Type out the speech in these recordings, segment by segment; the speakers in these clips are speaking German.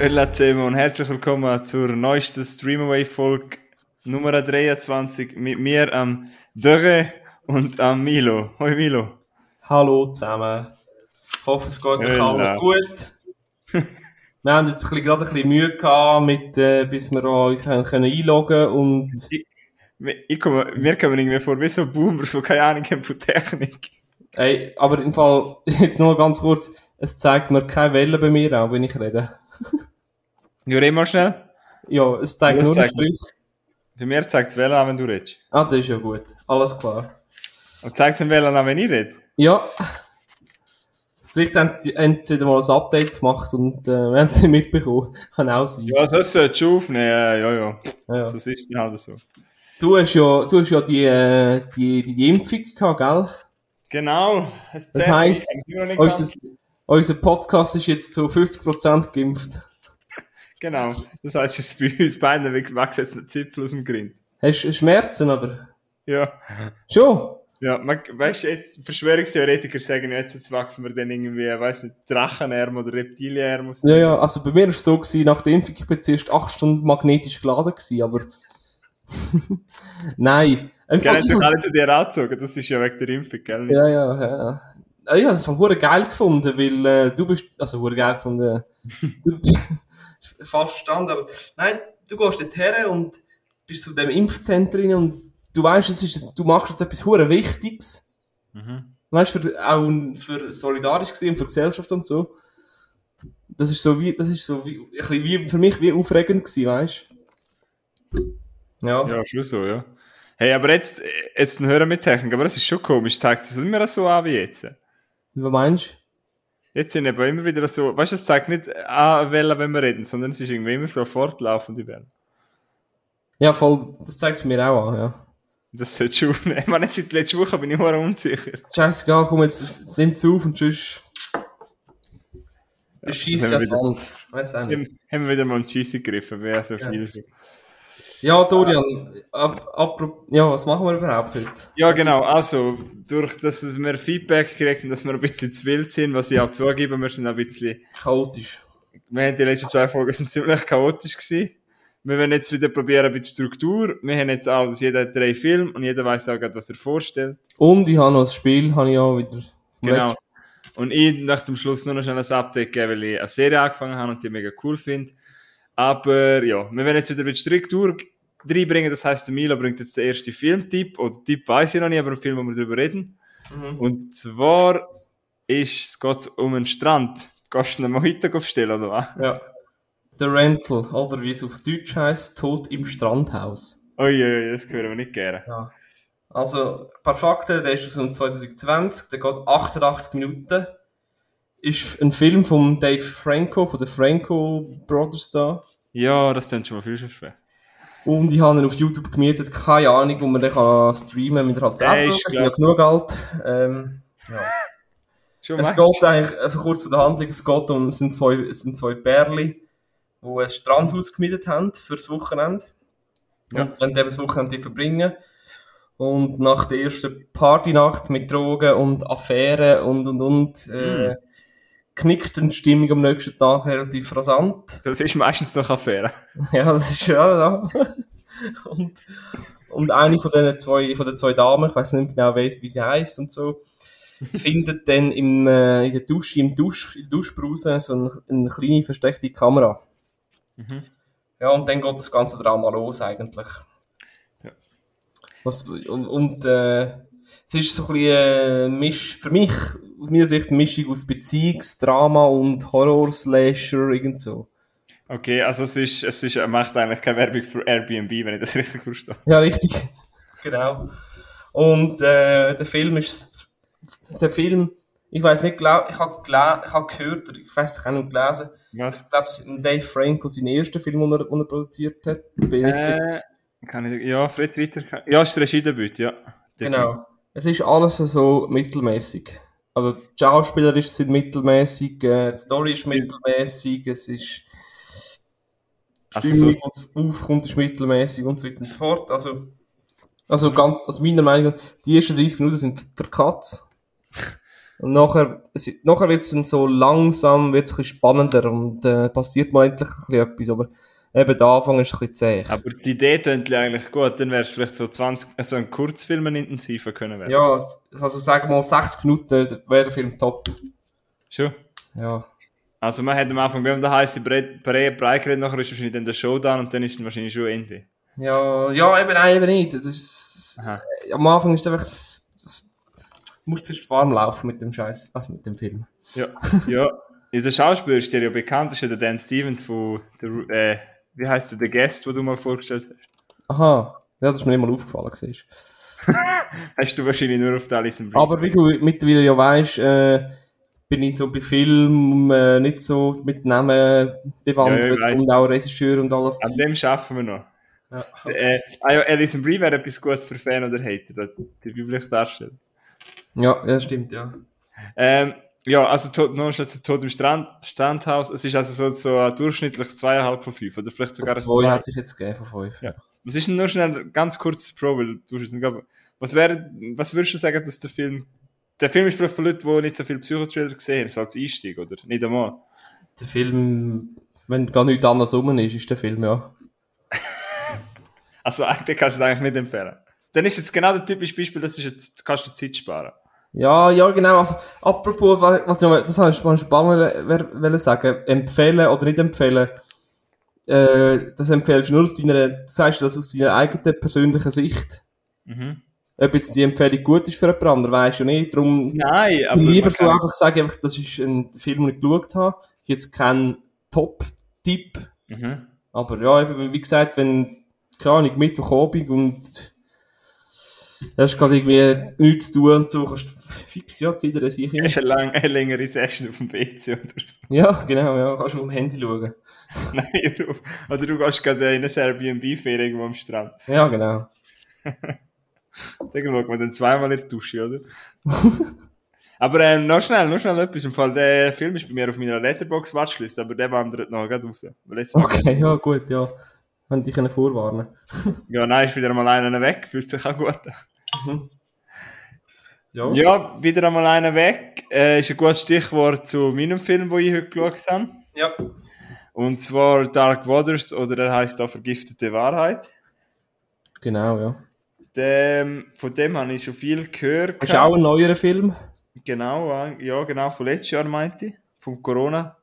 Hallo zusammen und herzlich willkommen zur neuesten Streamaway-Folge Nummer 23 mit mir am Dörre und am Milo. Hoi Milo. Hallo zusammen. Ich hoffe, es geht euch allen gut. wir haben jetzt ein gerade ein bisschen Mühe gehabt, mit, äh, bis wir uns haben können einloggen und... Ich, ich komme, mir kommen irgendwie vor wie so Boomers, die keine Ahnung haben von Technik. Ey, aber im Fall, jetzt nur ganz kurz, es zeigt mir keine Welle bei mir auch, wenn ich rede. Nur immer schnell? Ja, es zeigt nur zeigt Strich. Bei mir zeigt es Welle an, wenn du redest. Ah, das ist ja gut. Alles klar. Und zeigt es Welle an, wenn ich rede? Ja. Vielleicht haben sie, wieder mal ein Update gemacht und äh, wir haben es nicht mitbekommen. Kann auch sein. Ja, das solltest du aufnehmen. Ja, ja, ja. ja. Das ist dann halt so. Du hast ja, du hast ja die, äh, die, die Impfung gehabt, gell? Genau. Das, das heisst, unser, unser Podcast ist jetzt zu 50% geimpft. Genau. Das heisst, es bei uns beiden wächst jetzt ein Zipfel aus dem Grind. Hast du Schmerzen, oder? Ja. Schon? Ja, man, weißt du, jetzt, Verschwörungstheoretiker sagen jetzt, jetzt wachsen wir dann irgendwie, weiß nicht, Drachenarm oder Reptilienarm. Ja, ja, also bei mir war es so, gewesen, nach der Impfung, ich bin zuerst acht Stunden magnetisch geladen gewesen, aber... Nein. Einfach, ja, sich alle zu dir angezogen, das ist ja wegen der Impfung, gell? Ja, ja, ja. Ich habe es von geil gefunden, weil äh, du bist, also hure geil gefunden, du, falsch verstanden, aber nein, du gehst dort her und bist zu dem Impfzentrum und du weißt, es ist jetzt, du machst jetzt etwas hure Wichtiges. Mhm. Weißt du, für, auch für solidarisch gesehen und für Gesellschaft und so. Das ist so wie, das ist so wie, ein bisschen wie, für mich wie aufregend gewesen, weißt du? Ja. Ja, schon so, ja. Hey, aber jetzt, jetzt hören mit Technik, aber das ist schon komisch, zeigt es immer so an wie jetzt. Was meinst du? Jetzt sind eben immer wieder so, weißt du, es zeigt nicht an Wellen, wenn wir reden, sondern es ist irgendwie immer so fortlaufende Wellen. Ja, voll, das zeigt es mir auch an, ja. Das sollte schon, ich meine, seit letzter Woche bin ich nur unsicher. Scheißegal, komm, jetzt, jetzt nimm's auf und tschüss. Ja, Scheiße an die Wand. Weiss auch nicht. Haben wir wieder mal einen Scheiße gegriffen, wäre so viel. Ja. Dorian, ab, ab, ja, was machen wir überhaupt heute? Ja, genau, also, durch dass wir Feedback gekriegt haben, dass wir ein bisschen zu wild sind, was ich auch zugeben, wir sind ein bisschen... Chaotisch. Wir haben die letzten zwei Folgen sind ziemlich chaotisch gewesen. Wir werden jetzt wieder probieren, ein bisschen Struktur. Wir haben jetzt alles, jeder hat drei Filme und jeder weiß auch was er vorstellt. Und ich habe noch ein Spiel, habe ich auch wieder. Genau. Und ich nach dem Schluss nur noch schnell ein Update geben, weil ich eine Serie angefangen habe und die mega cool finde. Aber ja, wir werden jetzt wieder mit Struktur reinbringen. Das heißt, der Milo bringt jetzt den ersten Filmtipp. Oder Tipp weiß ich noch nicht, aber einen Film, wo wir darüber reden. Mhm. Und zwar ist es geht um einen Strand. Kannst du einen Mojito bestellen, oder was? Ja. The Rental, oder wie es auf Deutsch heißt, Tod im Strandhaus. Uiuiui, das hören wir nicht gerne. Ja. Also, ein paar Fakten, der ist aus 2020, der geht 88 Minuten ist ein Film von Dave Franco, von den Franco Brothers da. Ja, das klingt schon mal viel schwer. Und ich habe ihn auf YouTube gemietet, keine Ahnung, wo man den kann streamen mit halt selber. Es ist ja genug Geld. Ähm, ja. Schon es geht eigentlich, also kurz zu der Handlung, es geht um, es sind zwei, es sind zwei Pärli, die ein Strandhaus gemietet haben fürs Wochenende. Ja. Und wenn das Wochenende verbringen. Und nach der ersten Partynacht mit Drogen und Affären und und und, äh, hm knickt die Stimmung am nächsten Tag relativ rasant. Das ist meistens noch Affäre. ja, das ist ja, ja. und, und eine von den zwei, von den zwei Damen, ich weiß nicht genau, wie sie heißt und so, findet dann im, äh, in der Dusche, im Dusch, in der Duschbrause so eine, eine kleine versteckte Kamera. Mhm. Ja, und dann geht das ganze Drama los eigentlich. Ja. Was, und, und äh, es ist so ein bisschen äh, Misch, für mich, aus meiner Sicht, eine Mischung aus Beziehungsdrama und Horror-Slasher, irgend so. Okay, also es ist, es ist, macht eigentlich keine Werbung für Airbnb, wenn ich das richtig verstehe. Ja, richtig. genau. Und äh, der Film ist, der Film, ich weiß nicht, glaub, ich habe ich hab gehört, oder ich weiß, ich habe nicht gelesen, Was? ich glaube, Dave Franco, sein erster Film, den er, den er produziert hat. Bin äh, kann ich, ja, Fred weiter. Ja, ist der Regiedebüt, ja. Genau es ist alles so mittelmäßig. Also die Schauspieler sind mittelmäßig, äh, die Story ist mittelmäßig, es ist also Stimmung, so aufkommt, ist mittelmäßig und so weiter und so fort. Also, also ganz, also meiner Meinung nach, die ersten 30 Minuten sind für Katz. Und nachher, es, nachher wird es dann so langsam, wird es ein bisschen spannender und äh, passiert mal endlich ein bisschen etwas, aber eben der Anfang ist ein bisschen zäh. Aber die Idee klingt eigentlich gut, dann wärst du vielleicht so 20, also ein Kurzfilm intensiver können werden. Ja, also sagen wir mal 60 Minuten wäre der Film top. Schon? Ja. Also man hat am Anfang, wenn man da heisst, Breit Breit geredet, nachher ist wahrscheinlich dann der Showdown und dann ist es wahrscheinlich schon Ende. Ja, ja, eben, nein, eben nicht. Das ist, Aha. am Anfang ist es einfach, das, du musst zuerst warm laufen mit dem Scheiß, was mit dem Film. Ja, ja. Ja, der Schauspieler ist dir ja bekannt, ist ja der Dan Stevens von, der, äh, wie heißt der, der Guest, den du mal vorgestellt hast. Aha, ja, das ist mir nicht mal aufgefallen. Siehst. Hast du wahrscheinlich nur auf der Brie. Aber wie du mittlerweile ja weißt, äh, bin ich so bei Film äh, nicht so mit Namen bewandert Ja, und auch Regisseur und alles. An dem schaffen wir noch. Ja. Äh, ah ja, Alison Brie wäre etwas Gutes für Fan oder Hater, das- die weibliche Darstellung. ja, ja, stimmt, ja. Ähm, ja, also Tod, noch schnell zum Tod im Strand, Strandhaus. Es ist also so, so ein durchschnittliches 2,5 von 5 oder vielleicht sogar Das ein zwei 2. hätte ich jetzt gegeben von fünf. Ja. Was ist denn nur schnell ganz kurzes Pro, weil du es nicht. Was wäre, was würdest du sagen, dass der Film, der Film ist vielleicht für Leute, die nicht so viel Psychotrailer gesehen haben, so als Einstieg, oder? Nicht einmal. Der Film, wenn gar nichts anderes rum ist, ist der Film, ja. Also, den kannst du eigentlich nicht empfehlen. Dann ist jetzt genau das typische Beispiel, das ist jetzt, kannst du Zeit sparen. Ja, ja, genau. Also, apropos, was, ich noch- das habe ich mal spannend sagen. Empfehlen oder nicht empfehlen. Äh, das empfehlst du nur aus deiner, du sagst das aus deiner eigenen persönlichen Sicht. Mhm. Ob jetzt die Empfehlung gut ist für jemand anderen, weisst du nicht. Darum Nein, aber. lieber so einfach sagen, einfach, das ist ein Film, den ich geschaut habe. Jetzt kein Top-Tipp. Mhm. Aber ja, eben, wie gesagt, wenn, keine Ahnung, Mittwochabend und du hast gerade irgendwie nichts zu tun und so, kannst du fix, ja, Zeit dir sich hin. Hast eine, lang, eine längere Session auf dem PC oder so. Ja, genau, ja, kannst du auf dem Handy schauen. Nein, oder- du gehst gerade in eine Airbnb-Ferien irgendwo am Strand. Ja, genau. Dann schaut man dann zweimal in die Dusche, oder? aber ähm, noch schnell, noch schnell etwas. Im Fall, der Film ist bei mir auf meiner Letterbox-Watchlist, aber der wandert noch gerade raus. Okay, ja, gut, ja. Wenn dich können vorwarnen. Ja, nein, ist wieder mal einer weg, fühlt sich auch gut an. Ja. Ja, wieder einmal einer weg. Äh, ist ein gutes Stichwort zu meinem Film, den ich heute geschaut habe. Ja. Und zwar Dark Waters, oder er heißt auch Vergiftete Wahrheit. Genau, ja. Dem, von dem habe ich schon viel gehört. Ist auch ein neuerer Film? Genau, ja, genau, von letztes Jahr meinte ich. Vom Corona.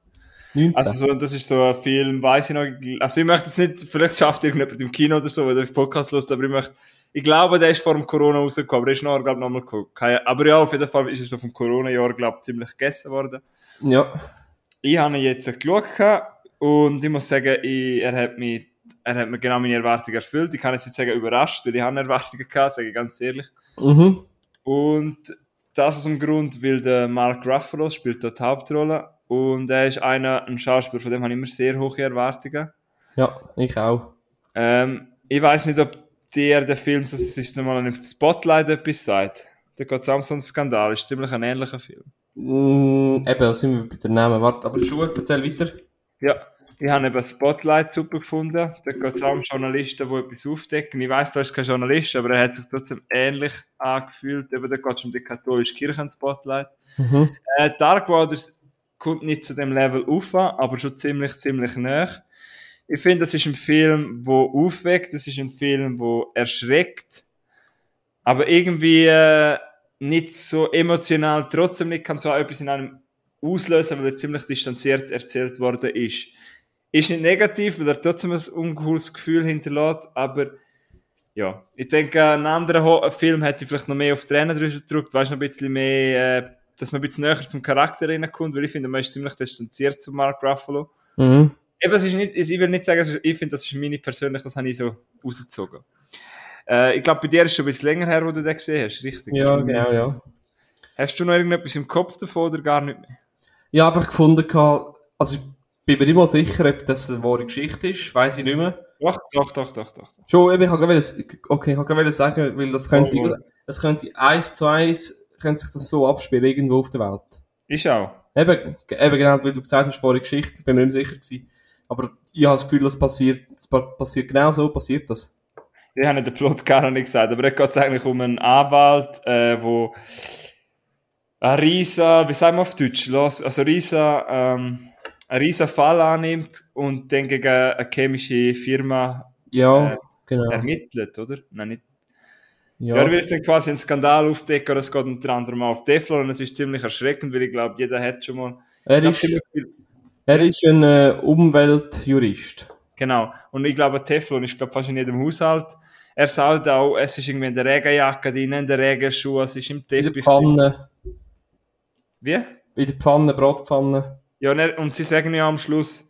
19. Also so, das ist so ein Film, weiß ich noch, also ich möchte jetzt nicht, vielleicht schafft irgendjemand im Kino oder so, oder auf Podcast lust, aber ich möchte, ich glaube, der ist vor dem Corona rausgekommen, aber der ist nachher, glaube ich, nochmal gekommen. Aber ja, auf jeden Fall ist er so vom Corona-Jahr, glaube ich, ziemlich gegessen worden. ja. Ich habe ihn jetzt geschaut und ich muss sagen, ich, er, hat mich, er hat mir genau meine Erwartungen erfüllt. Ich kann jetzt nicht sagen überrascht, weil ich habe Erwartungen gehabt, sage ich ganz ehrlich. Mhm. Und das aus dem Grund, weil der Mark Ruffalo spielt dort die Hauptrolle und er ist einer, ein Schauspieler, von dem habe ich immer sehr hohe Erwartungen. Ja, ich auch. Ähm, ich weiß nicht, ob der, der Film, so, es ist nochmal ein Spotlight etwas sagt. Da geht es auch um so einen Skandal, ist ziemlich ein ähnlicher Film. Mm, eben, sind wir bei den Namen. Warte, aber schon, erzähl weiter. Ja, ich habe eben Spotlight super gefunden. Da geht es auch um Journalisten, die etwas aufdecken. Ich weiß, da ist kein Journalist, aber er hat sich trotzdem ähnlich angefühlt. Eben, da geht es um die katholische Kirche Spotlight. Mhm. Äh, Dark Waters kommt nicht zu dem Level auf, aber schon ziemlich, ziemlich nah. Ich finde, das ist ein Film, wo aufweckt, das ist ein Film, wo erschreckt, aber irgendwie äh, nicht so emotional, trotzdem nicht kann so etwas in einem auslösen, weil er ziemlich distanziert erzählt worden ist. Ist nicht negativ, weil er trotzdem ein ungutes Gefühl hinterlässt, aber ja, ich denke, ein anderer Film hätte vielleicht noch mehr auf die Tränendrüse gedrückt, weißt noch ein bisschen mehr, äh, dass man ein bisschen näher zum Charakter reinkommt, weil ich finde, man ist ziemlich distanziert zu Mark Ruffalo. Mhm. Eben, es ist nicht, ich will nicht sagen, es ist- ich finde, das ist meine persönlich, das habe ich so rausgezogen. Äh, ich glaube, bei dir ist schon ein bisschen länger her, wo du den gesehen hast, richtig? Ja, genau, ja. Hast du noch irgendetwas im Kopf davon oder gar nicht mehr? Ich habe einfach gefunden, also ich bin mir mal sicher, ob das eine wahre Geschichte ist, weiß ich nicht mehr. Doch, doch, doch, doch, doch. Schon, ich habe gerade okay, ich habe gerade sagen, weil das könnte, Oh, oh. das könnte eins zu eins, könnte sich das so abspielen, irgendwo auf der Welt. Ich auch. Eben, eben genau, weil du gesagt hast, wahre Geschichte, bin mir nicht sicher gewesen. Aber ich habe das Gefühl, das passiert, das pa- passiert genau so, passiert das. Ich habe den Plot gar noch nicht gesagt, aber da geht es eigentlich um einen Anwalt, äh, wo ein riesen, wie sagen wir auf Deutsch, los, also riesen, ähm, ein riesen Fall annimmt und dann gegen eine chemische Firma Ja, Äh, genau. ermittelt, oder? Nein, nicht. Ja, Ja, er will dann quasi einen Skandal aufdecken oder es geht unter anderem auf Teflon und es ist ziemlich erschreckend, weil ich glaube, jeder hat schon mal. er, ist, viel, er ist ein äh, Umweltjurist. genau. Und ich glaube, Teflon ist glaube fast in jedem Haushalt. Er sagt auch, es ist irgendwie in der Regenjacke drin, in der Regenschuhe, es ist im In der Teppich. Pfanne, Wie? in der Pfanne, Bratpfanne. Ja, und, er, und sie sagen ja am Schluss,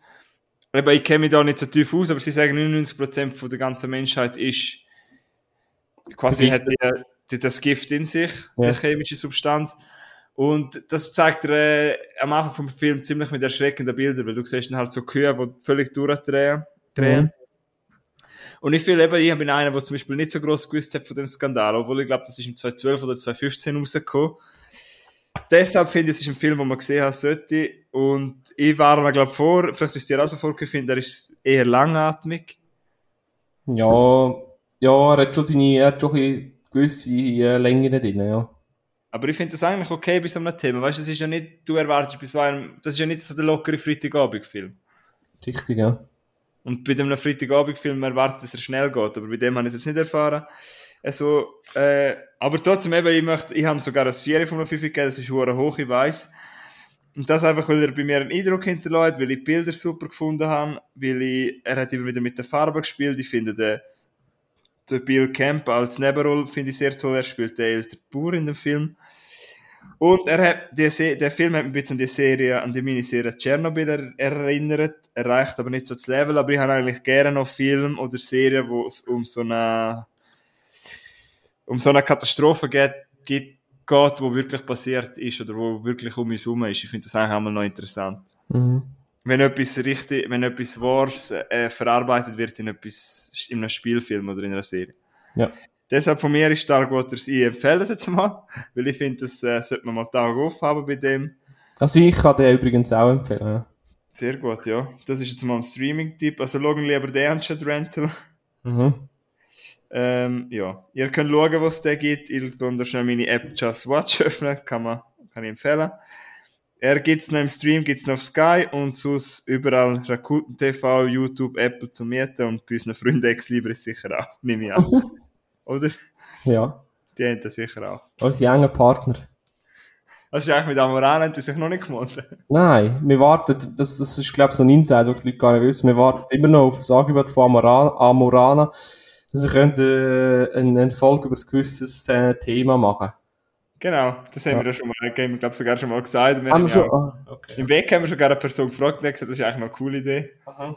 eben, ich kenne mich da nicht so tief aus, aber sie sagen, 99% von der ganzen Menschheit ist quasi hat die, die, das Gift in sich, Ja. die chemische Substanz. Und das zeigt er äh, am Anfang vom Film ziemlich mit erschreckenden Bildern, weil du siehst dann halt so Kühe, die völlig durchdrehen. Drehen. Mhm. Und ich finde eben, ich bin einer, der zum Beispiel nicht so groß gewusst hat von dem Skandal, obwohl ich glaube, das ist im 2012 oder 2015 rausgekommen. Deshalb finde ich, es ist ein Film, den man gesehen haben sollte. Und ich war mir, glaube vor, vielleicht ist dir auch so vorgefunden, der ist eher langatmig. Ja, ja, er hat schon seine, er hat schon gewisse äh, Längen drin, ja. Aber ich finde das eigentlich okay bei so einem Thema. Weißt du, das ist ja nicht, du erwartest bei so einem, das ist ja nicht so der lockere Freitagabend-Film. Richtig, ja. Und bei dem Freitagabend-Film erwartet, dass er schnell geht, aber bei dem habe ich es jetzt nicht erfahren. Also, äh, aber trotzdem eben, ich möchte, ich habe sogar ein 4 von einer 5 gegeben, das ist hure hoch, ich weiss. Und das einfach, weil er bei mir einen Eindruck hinterlässt, weil ich die Bilder super gefunden habe, weil ich, er hat immer wieder mit der Farbe gespielt, ich finde den, den Bill Camp als Nebenrolle finde ich sehr toll, er spielt den älteren Bauer in dem Film. Und er hat, die, Se- der Film hat mich ein bisschen an die Serie, an die Miniserie Tschernobyl er, erinnert, erreicht aber nicht so das Level, aber ich habe eigentlich gerne noch Filme oder Serien, wo es um so eine, um so eine Katastrophe geht, geht, geht, wo wirklich passiert ist oder wo wirklich um uns herum ist. Ich finde das eigentlich einmal noch interessant. Mhm. Wenn etwas richtig, wenn etwas Wahres äh, verarbeitet wird in etwas, in einem Spielfilm oder in einer Serie. Ja. Deshalb von mir ist Dark Waters, ich empfehle das jetzt mal, weil ich finde, das äh, sollte man mal Tag aufhaben bei dem. Also ich kann den übrigens auch empfehlen, ja. Sehr gut, ja. Das ist jetzt mal ein Streaming-Tipp. Also schauen lieber den Unchained Rental. Mhm. Ähm, ja. Ihr könnt schauen, was es da gibt. Ich tue da schnell meine App Just Watch öffnen. Kann, man, kann ich empfehlen. Er gibt's noch im Stream, gibt's noch auf Sky und sonst überall Rakuten TV, YouTube, Apple zu mieten und bei unseren Freunden Ex Libris sicher auch. Nehme ich an. Oder? Ja, Die haben das sicher auch. unsere engen Partner. Ist eigentlich mit Amoran? Haben die sich noch nicht gefunden? Nein, wir warten, das, das ist glaube ich so ein Insider, was die Leute gar nicht wissen, wir warten immer noch auf das Angebot von Amorana, Amorana dass wir könnten, äh, eine, eine Folge über ein gewisses äh, Thema machen. Genau, das haben Ja. wir ja schon mal, wir, glaube sogar schon mal gesagt. Wir Haben schon? auch- Ah, okay. Im Weg haben wir sogar eine Person gefragt und gesagt, das ist eigentlich noch eine coole Idee. Aha.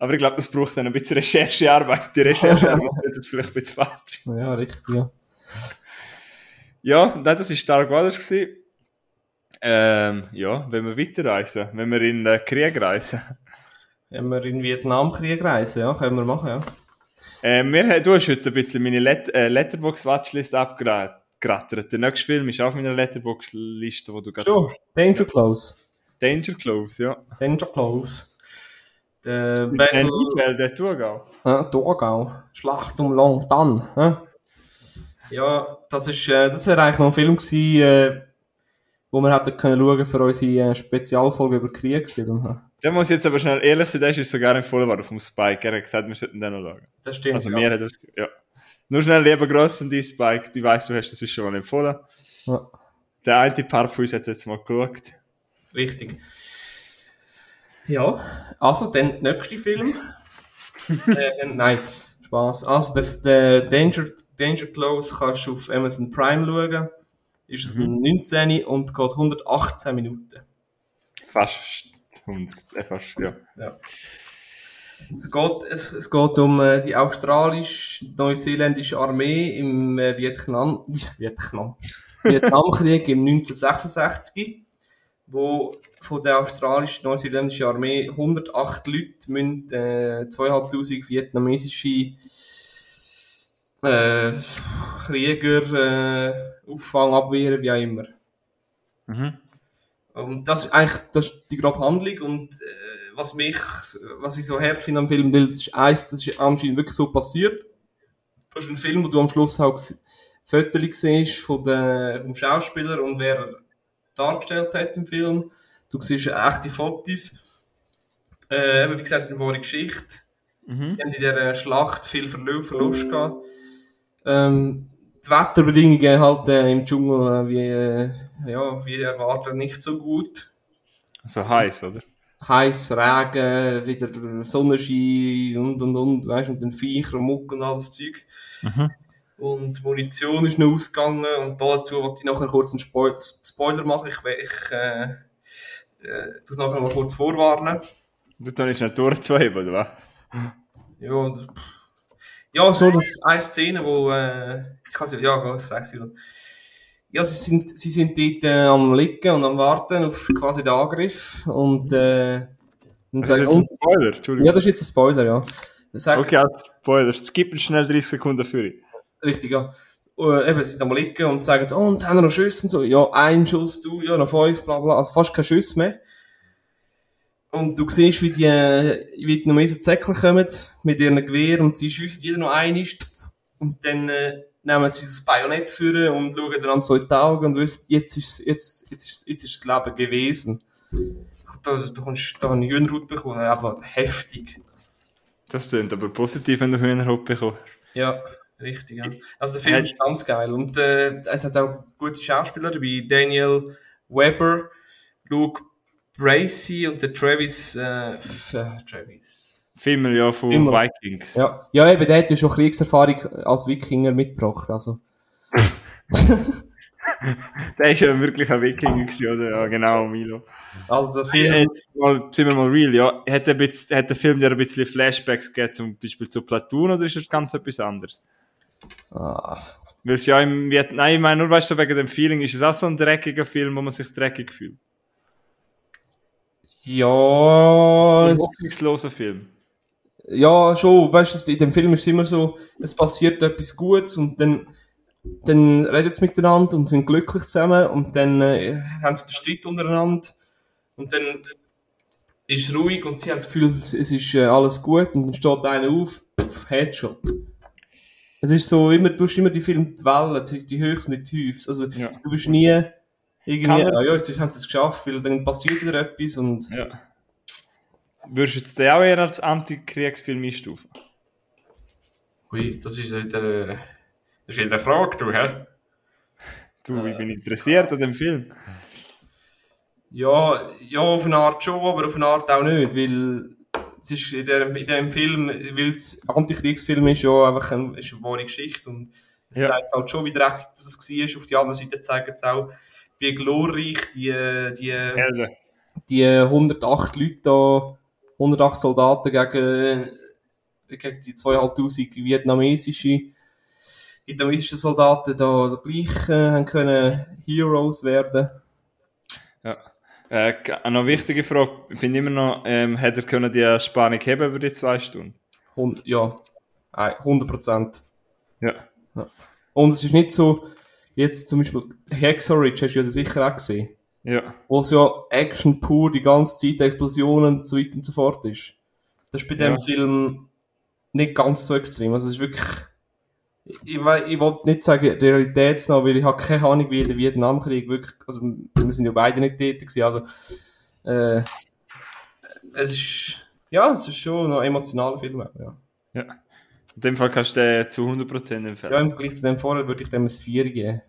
Aber ich glaube, das braucht dann ein bisschen Recherchearbeit. Die Recherchearbeit wird jetzt vielleicht ein bisschen falsch. Ja, richtig, ja. Ja, nein, das war Dark Waters. gewesen. Ähm, ja, wenn wir weiterreisen, wenn wir in den Krieg reisen. Wenn wir in den Vietnamkrieg reisen, ja, können wir machen, ja. Ähm, wir, haben- du hast heute ein bisschen meine Let äh, Letterbox-Watchlist abgerattert. Der nächste Film ist auf meiner Letterbox-Liste, wo du gerade Schon, Danger Close. Danger Close, ja. Danger Close. Der Battle... E-Mail, der Thurgau. Ja, Thurgau. Schlacht um Longtan. Ja, ja das ist, äh, das wäre eigentlich noch ein Film gewesen, äh, wo wir hätten können schauen für unsere äh, Spezialfolge über Kriegsfilme. Der muss jetzt aber schnell ehrlich sein, der ist sogar empfohlen worden vom Spike. Er hat gesagt, wir sollten den noch schauen. Das stimmt. Also ja. mir hat das, ja. Nur schnell lieber gross an die Spike. Du weißt, du hast das schon mal empfohlen. Ja, Der eine Part von uns hat jetzt mal geschaut. richtig. Ja, also dann der nächste Film. äh, dann- nein, Spaß. Also der, der Danger, Danger Close kannst du auf Amazon Prime schauen. Ist es Mhm. 19 und geht 118 Minuten. Fast 100, äh, fast, ja. Ja. Es geht, es, es geht um äh, die australisch-neuseeländische Armee im äh, Vietnam, Vietnam, Vietnamkrieg im 1966, wo von der australisch-neuseeländischen Armee 108 Leute müssen, äh, 2500 vietnamesische äh, Krieger äh, auffangen, abwehren, wie auch immer. Mhm. Und das ist eigentlich das ist die grobe Handlung und äh, was mich, was ich so hart finde am Film, weil das ist eins, das ist anscheinend wirklich so passiert. Das ist ein Film, wo du am Schluss auch Fotos siehst von der, vom Schauspieler und wer dargestellt hat im Film. Du siehst echte Fotos. Äh, eben, wie gesagt, eine wahre Geschichte. Mhm. Sie haben in dieser Schlacht viel Verlust, Verlust gehabt. Ähm, die Wetterbedingungen halt äh, im Dschungel, äh, wie, äh, ja, wie erwartet, nicht so gut. So heiß, oder? Heiß, Regen, wieder Sonnenschein und und und, weißt du, und den Viecher und Muck und alles Zeug. Mhm. Und Munition ist noch ausgegangen und dazu wollte ich nachher kurz einen Spoil Spoiler machen. Ich, ich äh, äh, tu es nachher mal kurz vorwarnen. Du tust nicht durchzuheben, oder was? Ja, ja so das eine Szene, wo äh, ich kann ja, ja, das sag's dir. Ja, sie sind, sie sind dort äh, am Liegen und am Warten auf quasi den Angriff und äh, dann Das ist jetzt ein und, Spoiler, Entschuldigung. ja, das ist jetzt ein Spoiler, ja. Sagen, Okay, als Spoiler. Skip schnell 30 Sekunden für. Richtig, ja. Äh, eben, sie sind am liegen und sagen, oh, und haben wir noch Schüsse und so. Ja, ein Schuss, du, ja, noch fünf, bla, bla. Also fast kein Schuss mehr. Und du siehst, wie die äh, Vietnamesen Zäckchen kommen mit ihren Gewehr und sie schiessen jeder noch ein Und dann äh, nehmen sie das Bajonett führen und schauen dann so in die Augen und wissen, jetzt ist, jetzt, jetzt ist, jetzt ist das Leben gewesen. Da, da kommst da habe ich Hühnerhaut bekommen, einfach heftig. Das klingt aber positiv, wenn du Hühnerhaut bekommst. Ja, richtig, ja. Also der Film Hat- ist ganz geil. Und äh, es hat auch gute Schauspieler dabei. Daniel Weber, Luke Bracey und der Travis, äh, Travis. Filme ja von Immer. Vikings. Ja. ja, eben, der hat ja schon Kriegserfahrung als Wikinger mitgebracht. Also. Der ist ja wirklich ein Wikinger gewesen, oder? Ja, genau, Milo. also der Film, Jetzt mal, sind wir mal real, ja. Hat, ein bisschen, hat der Film dir ein bisschen Flashbacks gegeben, zum Beispiel zu Platoon, oder ist das ganz etwas anderes? ah, Weil es ja im Vietnam, nein, ich meine, nur weißt du, wegen dem Feeling, ist es auch so ein dreckiger Film, wo man sich dreckig fühlt. ja, Ein es, hoffnungsloser Film. Ja, schon, weißt du, in dem Film ist es immer so, es passiert etwas Gutes und dann, dann redet sie miteinander und sind glücklich zusammen und dann äh, haben sie den Streit untereinander und dann ist es ruhig und sie haben das Gefühl, es ist äh, alles gut und dann steht einer auf, pff, Headshot. Es ist so, immer, du hast immer die Filme, die Wellen, die, die Höchsten, die Tiefs. Also, Ja. du bist nie irgendwie, ah, ja, jetzt haben sie es geschafft, weil dann passiert wieder etwas und Ja. Würdest du jetzt den auch eher als Antikriegsfilm einstufen? Ui, das ist wieder, das ist wieder eine Frage, du, hä? Du, ich bin interessiert an dem Film. Ja, ja, auf eine Art schon, aber auf eine Art auch nicht, weil es ist in dem, in dem Film, weil es Antikriegsfilm ist, ja einfach ein, ist eine wahre Geschichte und es Ja. zeigt halt schon, wie dreckig das war. Auf der anderen Seite zeigt es auch, wie glorreich die, die, Helden. die 108 Leute da, 108 Soldaten gegen, gegen die 2500 vietnamesische, vietnamesische Soldaten da gleich äh, können Heroes werden. Ja. Äh, eine wichtige Frage, ich finde immer noch, ähm, hätte er können die Spannung haben über die zwei Stunden? Und, ja, äh, 100 Prozent. Ja. Und es ist nicht so, jetzt zum Beispiel Hacksaw Ridge hast du ja sicher auch gesehen, Ja. wo es ja Action pur die ganze Zeit, Explosionen und so weiter und so fort ist. Das ist bei dem Ja. Film nicht ganz so extrem. Also es ist wirklich, ich, wei- ich wollte nicht sagen realitätsnah, weil ich habe keine Ahnung, wie der Vietnamkrieg wirklich, also wir sind ja beide nicht tätig gewesen, also äh, es ist, ja, es ist schon ein emotionaler Film, ja. ja. In dem Fall kannst du den zu 100% empfehlen. Ja, im Vergleich zu dem vorher würde ich dem ein 4 geben.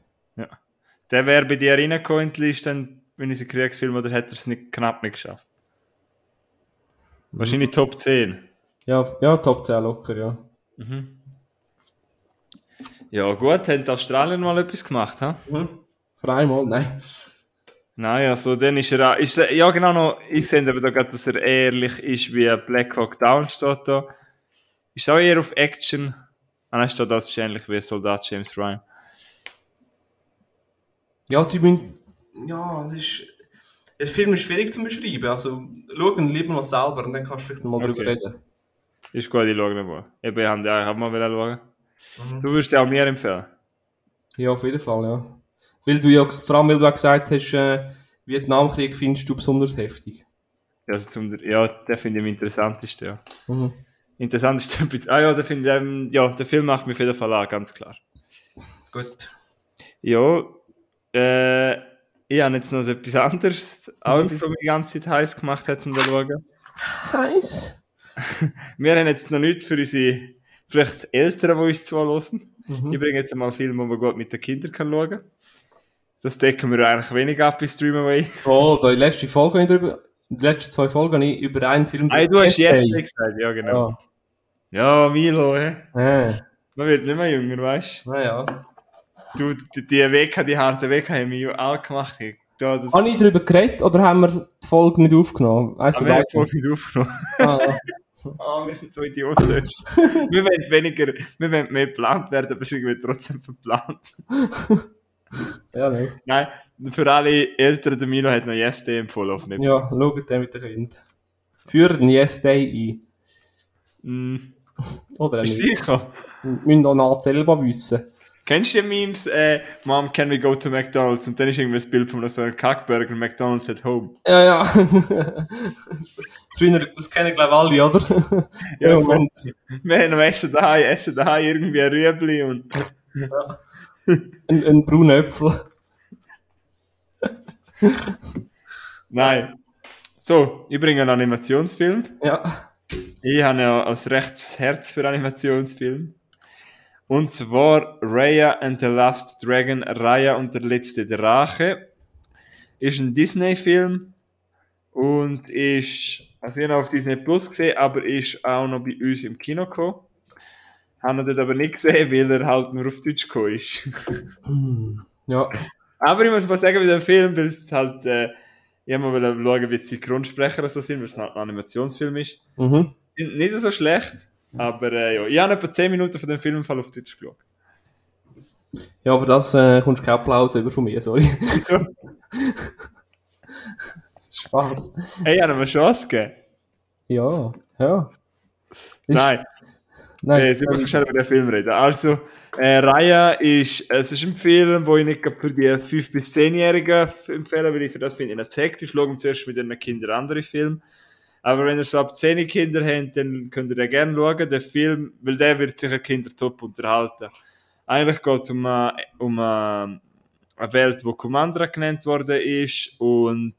Der wäre bei dir reingekommen in die Liste, dann, wenn ich einen Kriegsfilm oder hätte er es nicht, knapp nicht geschafft? Wahrscheinlich Top 10. Ja, ja, Top 10 locker, ja. Ja, gut, haben die Australier mal etwas gemacht, ha? Mhm. Für einmal, nein. Nein, also dann ist er auch, ist, ja genau noch, ich sehe aber da gerade, dass er ehrlich ist wie Black Hawk Down steht da. Ist auch eher auf Action. Ah, nein, steht das ist ähnlich wie Soldat James Ryan. Ja, sie müssen, ja, das ist, der Film ist schwierig zu beschreiben, also schau ihn lieber mal selber und dann kannst du vielleicht noch mal drüber Okay. reden. Ist gut, ich schaue nicht mal. Eben, ich habe den auch mal schauen. Mhm. Du würdest den auch mir empfehlen. Ja, auf jeden Fall, ja. Weil du ja, vor allem weil du auch gesagt hast, äh, Vietnamkrieg findest du besonders heftig. Ja, also zum, ja der finde ich am interessantesten, ja. Mhm. Interessant ist etwas. Ah ja, der finde ich, ähm, ja, der Film macht mir auf jeden Fall an, ganz klar. Gut. Ja, äh, ich habe jetzt noch so etwas anderes, auch Mhm. etwas, was mich die ganze Zeit heiß gemacht hat, um zu schauen. Heiß. Wir haben jetzt noch nichts für unsere vielleicht Eltern, die uns zuhören. Mhm. Ich bringe jetzt mal Filme, die man gut mit den Kindern kann schauen kann. Das decken wir eigentlich wenig ab bei Streamaway. Oh, da die letzte Folge ich drüber, die letzten zwei Folgen habe ich über einen Film. Ah, du hast Day. gesagt, ja genau. Ja. Ja, Milo, hä? Äh, Man wird nicht mehr jünger, weißt naja. Du? Die, die WK, die harte WK haben mich auch gemacht. Da, das, Habe ich darüber geredet oder haben wir die Folge nicht aufgenommen? Du, wir haben gar voll nicht aufgenommen. Ah, Ah, wir sind so Idioten. wir wollen weniger, wir wollen mehr geplant werden, aber ist irgendwie trotzdem verplant. ja, nein. Nein, für alle Eltern, der Milo hat noch Yes Day empfohlen auf Netflix. Ja, schaut den mit den Kindern. Führt den Yes Day Mm, ein. Oder bist nicht? sicher? Wir müssen auch selber wissen. Kennst du die Memes, äh, Mom, can we go to McDonalds? Und dann ist irgendwie das Bild von so einem Kackburger, McDonalds at home. Ja, ja. Früher, das kennen glaube alle, oder? Ja, Ja. Moment. Wir haben noch Essen daheim, Essen daheim irgendwie ein Rüebli und Ein, ein brauner Äpfel. Nein. So, ich bringe einen Animationsfilm. Ja. Ich habe ja als rechtes Herz für Animationsfilm. Und zwar Raya and the Last Dragon, Raya und der letzte Drache. Ist ein Disney-Film und ist, also ich habe auf Disney Plus gesehen, aber ist auch noch bei uns im Kino gekommen. Habe ihn dort aber nicht gesehen, weil er halt nur auf Deutsch gekommen ist. Hm. Ja. Aber ich muss mal sagen, bei dem Film, weil es halt, äh, ich mal schauen, wie die Synchronsprecher so sind, weil es halt ein Animationsfilm ist. Mhm. Sind nicht so schlecht, aber äh, ja, ich habe etwa 10 Minuten von dem Film auf Deutsch geschaut. Ja, aber das äh, kommst du keinen Applaus über von mir, sorry. Spaß. Hey, ich habe ihm eine Chance gegeben. Ja, ja. Ist- Nein, Nein, jetzt müssen wir schnell über den Film reden. Also, äh, Raya ist, es ist ein Film, wo ich nicht für die 5- bis 10-Jährigen f- empfehle, weil ich für das finde, ich hektisch schaue zuerst mit den Kindern andere Filme. Aber wenn ihr so ab 10 Kinder habt, dann könnt ihr den gerne schauen, den Film, weil der wird sicher Kinder top unterhalten. Eigentlich geht es um, eine, um eine, eine Welt, wo Commandra genannt worden ist und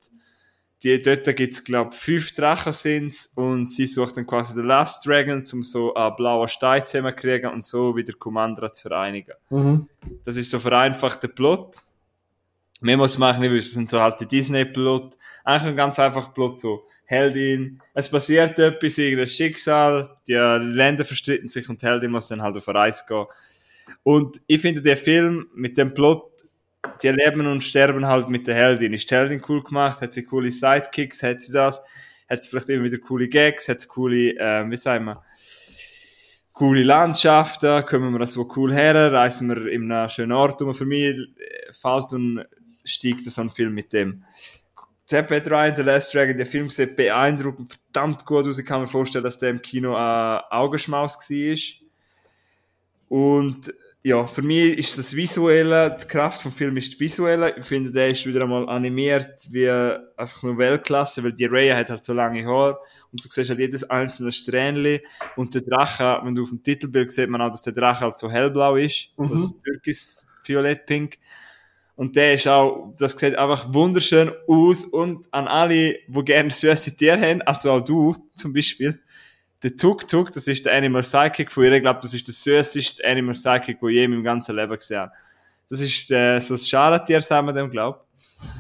die, dort gibt es, glaube ich, fünf Drachen sind's und sie sucht dann quasi den Last Dragon, um so einen blauen Stein zusammenzukriegen und so wieder Commandra zu vereinigen. Mhm. Das ist so vereinfachter Plot. Mehr muss man eigentlich nicht wissen, das sind so halt die Disney-Plot. Eigentlich ein ganz einfacher Plot, so Heldin, es passiert etwas, irgendein Schicksal, die Länder verstritten sich und Heldin muss dann halt auf Reise gehen. Und ich finde, der Film mit dem Plot, die leben und sterben halt mit der Heldin. Ist die Heldin cool gemacht? Hat sie coole Sidekicks? Hat sie das? Hat sie vielleicht immer wieder coole Gags? Hat sie coole, äh, wie sagen wir, coole Landschaften? Kommen wir das so cool her? Reisen wir in einem schönen Ort um? Für mich äh, fällt und steigt so ein Film mit dem. Zepp Ryan, The Last Dragon, der Film sieht beeindruckend, verdammt gut aus. Ich kann mir vorstellen, dass der im Kino ein Augenschmaus war. Und ja, für mich ist das Visuelle, die Kraft vom Film ist das Visuelle. Ich finde, der ist wieder einmal animiert wie einfach nur Weltklasse, weil die Raya hat halt so lange Haare und du siehst halt jedes einzelne Strähnchen und der Drache, wenn du auf dem Titelbild sieht man auch, dass der Drache halt so hellblau ist, Mhm. also türkis, violett, pink. Und der ist auch, das sieht einfach wunderschön aus und an alle, die gerne süße Tiere haben, also auch du zum Beispiel, der Tuk Tuk, das ist der Animal Psychic von ihr. Ich glaube, das ist der süßeste Animal Psychic, den ich je in meinem ganzen Leben gesehen habe. Das ist äh, so ein Schalentier, sagen wir dem, glaube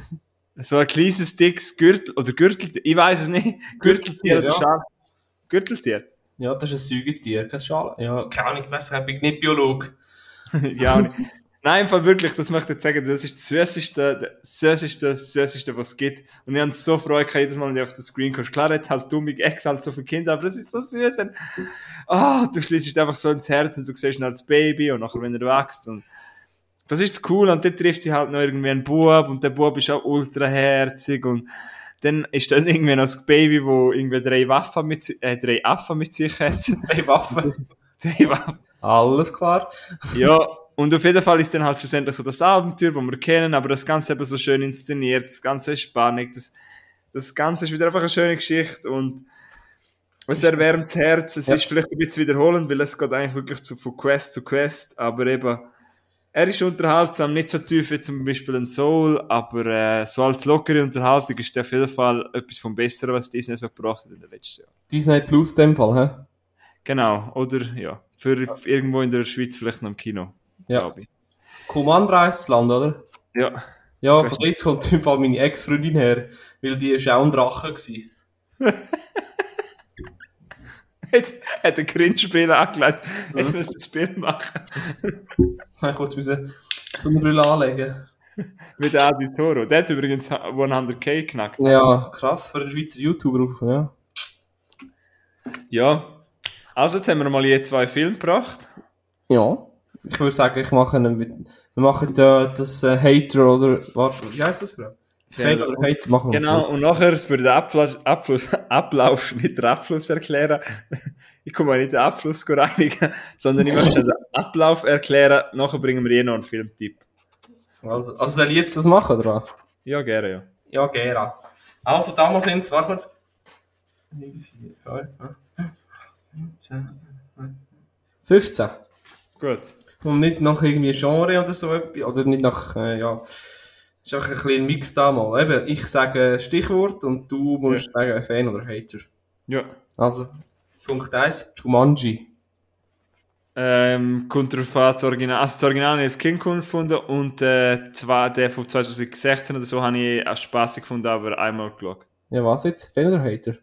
So ein kleines, dickes Gürtel, oder Gürteltier, ich weiß es nicht. Gürteltier oder ja. Schal Gürteltier? Ja, das ist ein Säugetier, kein Schal. Ja, keine Ahnung, ich weiss, ich bin nicht Biologe. ja, auch nicht. Nein, Fall wirklich, das möchte ich sagen, das ist das Süßeste, das Süßeste, das Süßeste, was es gibt. Und ich habe so Freude gehabt, jedes Mal, wenn ich auf den Screen kommst. Klar, hat halt dumme Ex halt so für Kinder, aber das ist so süß. Und, ah, du schließt einfach so ins Herz und du siehst ihn als Baby und nachher, wenn er wächst. Und das ist cool. Und dann trifft sie halt noch irgendwie einen Bub und der Bub ist auch ultra herzig und dann ist dann irgendwie noch das Baby, wo irgendwie drei Waffen mit, äh, drei Affen mit sich hat. Drei Waffen. drei Waffen. Alles klar. Ja, und auf jeden Fall ist dann halt schlussendlich so das Abenteuer, das wir kennen, aber das Ganze eben so schön inszeniert, das Ganze ist spannend, das, das Ganze ist wieder einfach eine schöne Geschichte und es erwärmt das Herz, es Ja. ist vielleicht ein bisschen wiederholend, weil es geht eigentlich wirklich zu, von Quest zu Quest, aber eben, er ist unterhaltsam, nicht so tief wie zum Beispiel ein Soul, aber äh, so als lockere Unterhaltung ist der auf jeden Fall etwas vom Besseren, was Disney so gebracht hat in den letzten Jahren. Disney Plus in dem Fall, hä? Genau, oder ja, für irgendwo in der Schweiz vielleicht noch im Kino. Ja. glaub ich. Das Land, oder? Ja, Ja, von dort kommt im Fall meine Ex-Freundin her, weil die ist auch ein Drache gewesen. Jetzt hat ein Cringe-Spiel angelegt. Jetzt müsst ihr das Bild machen. Ich wollte müssen so eine Brille anlegen. Mit der Adi Toro. Der hat übrigens 100k knackt. Ja, krass, für einen Schweizer YouTuber, ja. Ja. Also, jetzt haben wir mal je zwei Filme gebracht. Ja. Ich würde sagen, ich mache einen mit, wir machen da das äh, Hater oder, warte, wie heißt das, Bro? Fan oder Hater machen wir. Genau, und nachher für den Abfluss, Abfluss, Ablauf, nicht den Abfluss erklären. Ich komme nicht den Abfluss reinigen, sondern ich möchte den Ablauf erklären. Nachher bringen wir eh noch einen Filmtipp. Also, also soll ich jetzt das machen, oder? Ja, gerne, ja. Ja, Gera. Also, damals sind es, warte kurz. 15. Gut. Und nicht nach irgendwie Genre oder so etwas, oder nicht nach, äh, ja. Es ist auch ein bisschen Mix da mal. Eben, ich sage Stichwort und du musst sagen Fan oder Hater. Ja. Also, Punkt 1, Jumanji. Ähm, kommt an, das Original. Also, das Original habe ich als Kind gefunden und äh, zwar der von 2016 oder so habe ich auch spaßig gefunden, aber einmal geschaut. Ja, was jetzt? Fan oder Hater?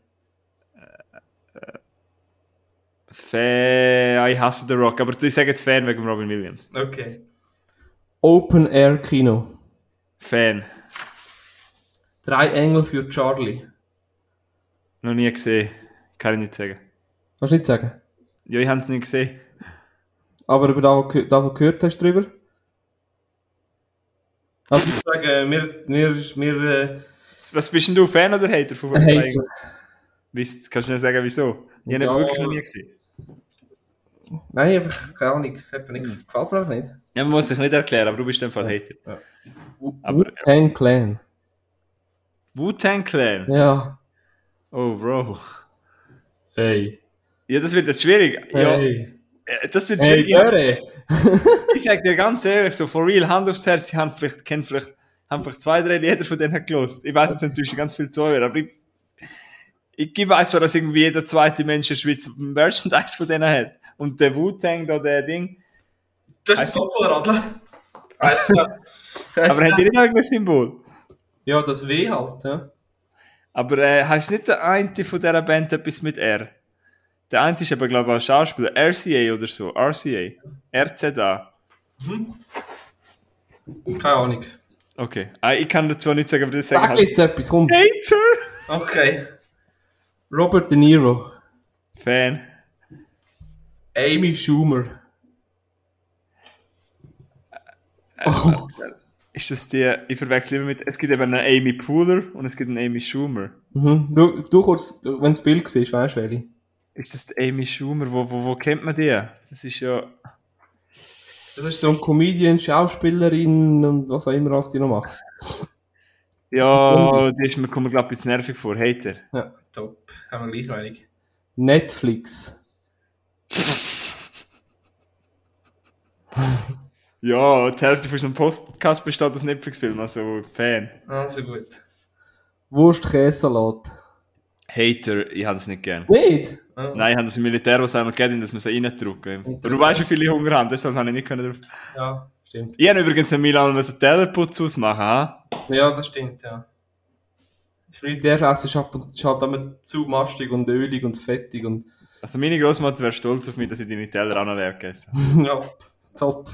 Fan, ich hasse The Rock, aber ich sage jetzt Fan wegen Robin Williams. Okay. Open Air Kino. Fan. Drei Engel für Charlie. Noch nie gesehen. Kann ich nicht sagen. Kannst du nicht sagen? Ja, ich habe es nicht gesehen. Aber über davon, davon gehört hast du drüber? Also ich sage, wir, wir, wir, äh, Was bist denn du, Fan oder Hater von Hater. Weißt, kannst du mir sagen, wieso? Ich habe Ja. wirklich noch nie gesehen. Nein, einfach, keine Ahnung, hat mir nicht, gefällt mir auch nicht. Ja, man muss sich nicht erklären, aber du bist in dem Fall Hater. Aber- Wu-Tang Clan. Wu-Tang Clan. Ja. Oh, Bro. Hey. Ja, das wird jetzt schwierig. Ja, Hey. äh, das wird Hey, schwierig. Göre. ich sag dir ganz ehrlich, so for real, Hand aufs Herz, ich haben vielleicht, kennt vielleicht, haben vielleicht zwei, drei Lieder von denen gelost. Ich weiß jetzt natürlich ganz viel Zuhörer, aber ich, ich weiß zwar, dass irgendwie jeder zweite Mensch in der Schweiz Merchandise von denen hat. Und der Wu-Tang da, der Ding. Das ist ein Doppelradler. Aber hat ihr nicht irgendein Symbol? Ja, das W halt, ja. Aber äh, heißt nicht der eine von dieser Band etwas mit R? Der eine ist aber, glaube ich, auch Schauspieler. RCA oder so. RCA. RZA. Keine Ahnung. Okay. Ah, ich kann dazu nicht sagen, aber das sagen Sag halt jetzt etwas, komm. Hater. Okay. Robert De Niro. Fan. Amy Schumer. Oh, Ist das die, ich verwechsel immer mit, es gibt eben eine Amy Pooler und es gibt eine Amy Schumer. mhm. du, du kurz, wenn du das Bild siehst, weißt du welche? Ist das die Amy Schumer? Wo, wo, wo kennt man die? Das ist ja, Das ist so eine Comedian, Schauspielerin und was auch immer, was die noch macht. ja, die ist mir, kommt mir, glaube ich, ein bisschen nervig vor. Hater. Ja, top. Haben wir gleich wenig. Netflix. Ja, die Hälfte von unserem Podcast besteht aus Netflix-Film, also Fan. Also gut. Wurst-Käsesalat. Hater, ich habe es nicht gern. Nicht? Nein, ich habe das im Militär, was einmal gegeben, dass man sie reindrücken. Aber du weißt, wie viele Hunger habe, deshalb habe ich nicht können drauf. Ja, stimmt. Ich habe übrigens in Milan einen Tellerputz ausmachen, ha? Ja, das stimmt, ja. Das Militärfest ist, ab und, ist halt immer zu mastig und ölig und fettig und Also meine Großmutter wäre stolz auf mich, dass ich deine Teller auch noch leer gegessen ja, top.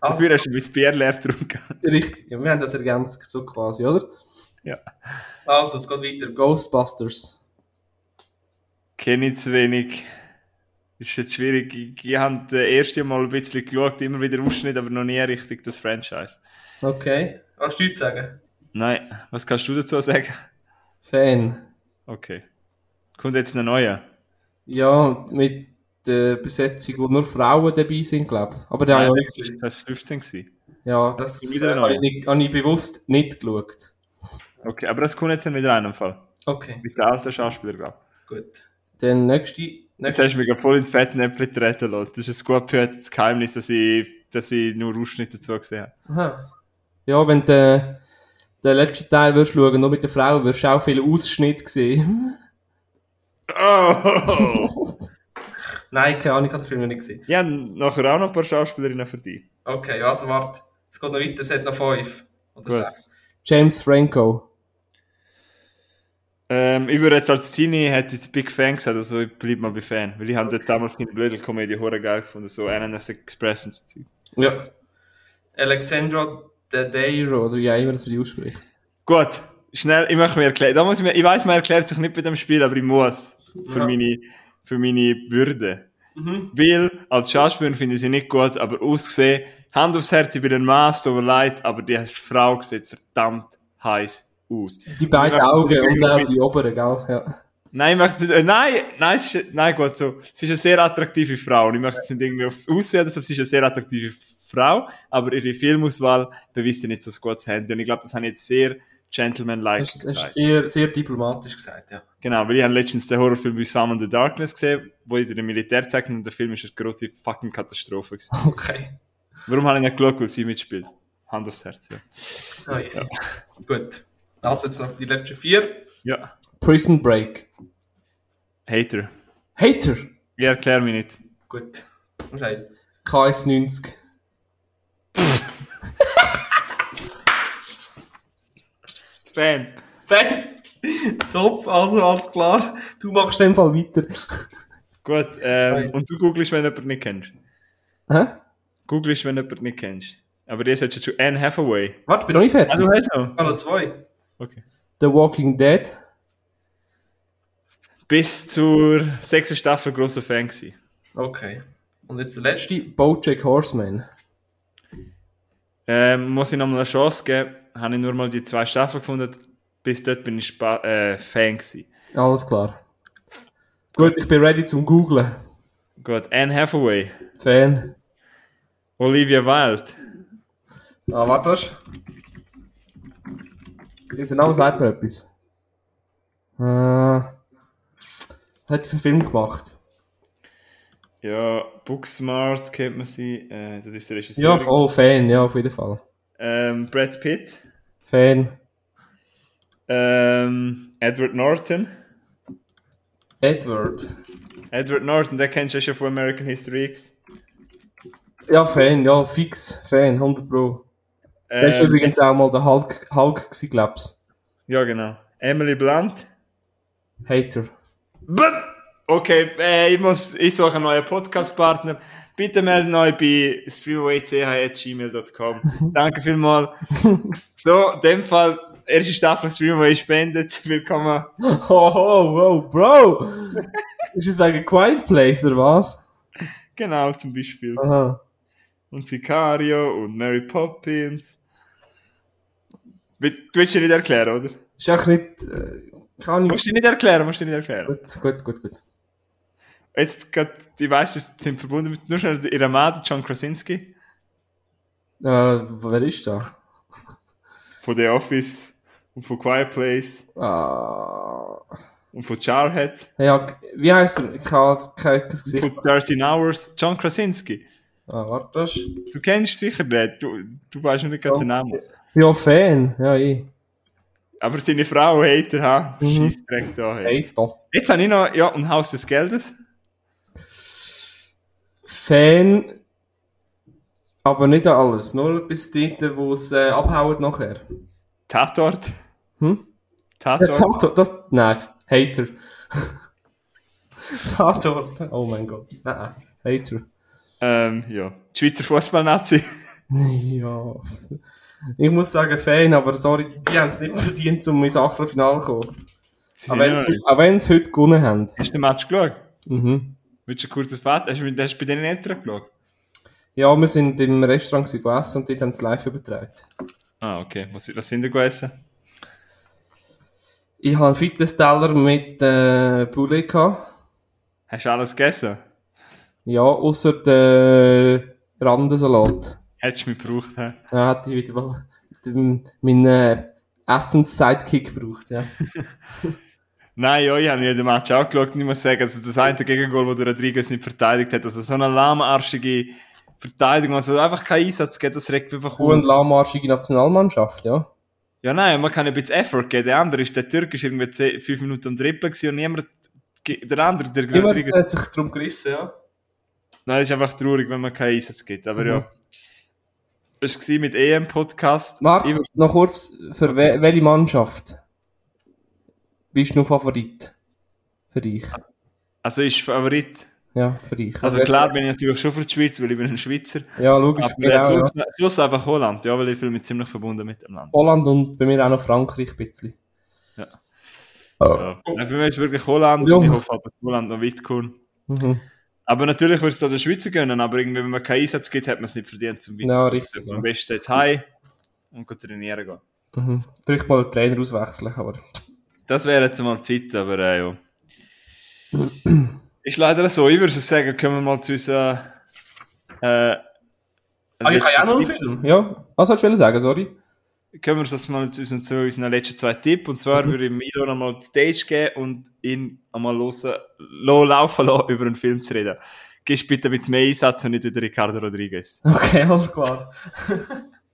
also, Dafür hast du mein Bier leer getrunken. richtig, wir haben das ergänzt so quasi, oder? Ja. Also, es geht weiter. Ghostbusters. Kenne ich zu wenig. Ist jetzt schwierig. Ich, ich habe das erste Mal ein bisschen geschaut, immer wieder Ausschnitt, aber noch nie richtig das Franchise. Okay. Kannst du nichts sagen? Nein, was kannst du dazu sagen? Fan. Okay. Kommt jetzt eine neue? Ja, mit der Besetzung, wo nur Frauen dabei sind, glaube ich. Aber der Nein, habe ich das war gesehen. 2015 gewesen. Ja, das äh, habe ich, nicht, habe ich bewusst nicht geschaut. Okay, aber das kommt jetzt dann wieder in einem Fall. Okay, Mit der alten Schauspieler, glaube gut. Dann nächste Jetzt hast du mich voll in die Fettnäpfel treten lassen. Das ist ein gut gehörtes Geheimnis, dass ich, dass ich nur Ausschnitte dazu gesehen habe. Aha. Ja, wenn du den letzten Teil würdest schauen, nur mit der Frau, wirst du auch viele Ausschnitte sehen. Oh! Nein, keine Ahnung, ich habe den Film noch nicht gesehen. ich habe nachher auch noch ein paar Schauspielerinnen für dich. Okay, also warte. Es geht noch weiter, es hat noch fünf. Oder Gut. sechs. James Franco. Ähm, ich würde jetzt als Teenie hätte jetzt Big Fan gesagt, also ich bleib mal bei Fan. Weil ich habe dort damals in der Blödel-Komödie hure geil gefunden, so NNS Express und so Zeug. Ja. Alexandra Daddairo, oder wie auch immer das für die ausspricht. Gut, schnell, ich möchte mir erklären. Da muss ich, mir, ich weiß, man erklärt sich nicht bei dem Spiel, aber ich muss. Für, Ja. meine, für meine Würde. Mhm. Weil, als Schauspieler finde ich sie nicht gut, aber ausgesehen, Hand aufs Herz, ich bin ein Maß, tut mir leid, aber die Frau sieht verdammt heiß aus. Die beiden Augen und auch die oberen, gell? Ja. Nein, ich möchte nicht, äh, nein, nein, es ist, nein, gut, so. Sie ist eine sehr attraktive Frau und ich möchte jetzt nicht irgendwie aufs Aussehen, so, sie ist eine sehr attraktive Frau, aber ihre Filmauswahl beweist sie nicht so ein gutes Handy und ich glaube, das habe ich jetzt sehr gentleman-like Das das gesagt. ist sehr, sehr diplomatisch gesagt, ja. Genau, weil ich habe letztens den Horrorfilm wie Summon the Darkness gesehen, wo ich den Militär zeigte und der Film ist eine grosse fucking Katastrophe gewesen. Okay. Warum habe ich nicht geschaut, weil sie mitspielt? Hand aufs Herz, ja. Ah, easy. Gut. Also jetzt noch die letzten vier. Ja, Prison Break. Hater. Hater. Ich erkläre mich nicht. Gut. Right. KS90. Fan. Fan. Top, also alles klar. Du machst dem Fall weiter. Gut, ähm, und du googelst, wenn du jemanden nicht kennst. Hä? Googlest, wenn du jemanden nicht kennst. Aber das hättest du schon Anne Hathaway. Warte, bin noch nicht fertig. Ah, du hast noch? Noch zwei. Okay. The Walking Dead. Bis zur sechsten Staffel grosser Fan gewesen. Okay. Und jetzt der letzte. Bojack Horseman. Ähm, muss ich nochmal eine Chance geben, habe ich nur mal die zwei Staffeln gefunden. Bis dort bin ich Spa äh, Fan gewesen. Alles klar. Gut, ich bin ready zum Googlen. Gut, Anne Hathaway. Fan. Olivia Wilde. Ah, warte. Der Name sagt mir etwas. Äh, hat die einen Film gemacht? Ja, Booksmart kennt man sie. Äh, das ist der Regisseur. Ja, voll Fan, ja, auf jeden Fall. Ähm, Brad Pitt. Fan. Ähm, Edward Norton. Edward. Edward Norton, den kennst du schon von American History X. Ja, Fan, ja, fix. Fan, 100 Pro. Der ist Ähm, übrigens auch mal der Hulk, Hulk gewesen, glaub's. ja, genau. Emily Blunt. Hater. But, okay, äh, ich, muss, ich suche einen neuen Podcast-Partner. Bitte melden euch bei streamawaych.gmail.com. Danke vielmals. So, in dem Fall, erste Staffel Streamaway spendet. Willkommen. Oh, oh, oh, Bro! ist es like a quiet place, oder was? Genau, zum Beispiel. Aha. Und Sicario und Mary Poppins. Du willst dir nicht erklären, oder? Ist auch nicht, äh, kann ich... Musst du dir nicht erklären, musst du dir nicht erklären. Gut, gut, gut, gut. Jetzt grad, ich weiss, es sind verbunden mit nur schnell ihrer Mann, John Krasinski, Äh, wer ist da? von The Office und von Quiet Place Ah, und von Jarhead ja, wie heißt er? Ich habe kein und Gesicht. von 13 Hours. John Krasinski. Ah, warte. das- Du kennst sicher nicht, du, du weißt noch nicht gerade den Namen. Ja, Fan. Ja, ich. Aber seine Frau Hater, ha? Mhm. Scheiß direkt da. Hey. Hater. Jetzt habe ich noch, ja, und Haus des Geldes. Fan. Aber nicht alles. Nur bis dort, wo es äh, abhaut nachher. Tatort. Hm? Ja, Tatort. Tatort, das, nein, Hater. Tatort, oh mein Gott. Nein, Hater. Ähm, ja. Die Schweizer Fußballnazi. Ja. Ich muss sagen Fan, aber sorry, die haben es nicht verdient, um ins Achtelfinale zu kommen. Auch wenn sie heute gewonnen haben. Hast du den Match geschaut? Mhm. Willst du ein kurzes Fazit? Hast du, hast du bei deinen Eltern geschaut? Ja, wir sind im Restaurant gegessen und dort haben sie live übertragen. Ah, okay. Was, was sind ihr gegessen? Ich habe einen Fitnessteller mit äh, Poulet gehabt. Hast du alles gegessen? Ja, außer der Randensalat. Hättest du mich gebraucht, hä? Da hätte ich wieder mal den- meinen äh, Essens-Sidekick gebraucht, ja. Nein, ja, ich habe ja den Match auch geschaut und ich muss sagen, also das eine Gegengol, wo der Rodriguez nicht verteidigt hat, also so eine lahmarschige Verteidigung, also einfach keinen Einsatz geht, das regt einfach Und lahmarschige Nationalmannschaft, ja. Ja, nein, man kann ein bisschen Effort geben. Der andere ist, der Türk ist irgendwie 10, 5 Minuten am gewesen und niemand, der andere, der Niemand Rodriguez, hat sich darum gerissen, ja. nein, ist einfach traurig, wenn man keinen Einsatz gibt, aber Mhm. ja. Das war mit EM-Podcast. Mart, Ich- noch kurz, für we welche Mannschaft bist du noch Favorit? Für dich. Also ist Favorit. Ja, für dich. Also klar bin ich natürlich schon für die Schweiz, weil ich bin ein Schweizer. Ja, logisch. Aber bei mir ja, auch, ja. sonst, sonst einfach Holland, ja, weil ich fühle mich ziemlich verbunden mit dem Land. Holland und bei mir auch noch Frankreich ein bisschen. Ja. Ja. Für mich ist wirklich Holland Ja. und ich hoffe halt, dass Holland noch weit kommt. Mhm. Aber natürlich würde es da der Schweizer gönnen, aber irgendwie, wenn man keinen Einsatz gibt, hat man es nicht verdient zum Ja, Weiterkommen. richtig, Also, ja. Am besten jetzt heim und trainieren gehen. Mhm. Vielleicht mal den Trainer auswechseln, aber. Das wäre jetzt mal Zeit, aber äh, ja. Ist leider so. Ich würde sagen, kommen wir mal zu unserer. Äh, Ah, ich habe ja auch noch einen Film. Ja, was sollst du sagen, sorry? Können wir das mal zu unseren, zu unseren letzten zwei Tipps. Und zwar Mhm. würde ich Milo nochmal die Stage geben und ihn einmal hören, laufen lassen, über einen Film zu reden. Gibst bitte ein bisschen mehr Einsatz und nicht wieder Ricardo Rodriguez. Okay, alles klar.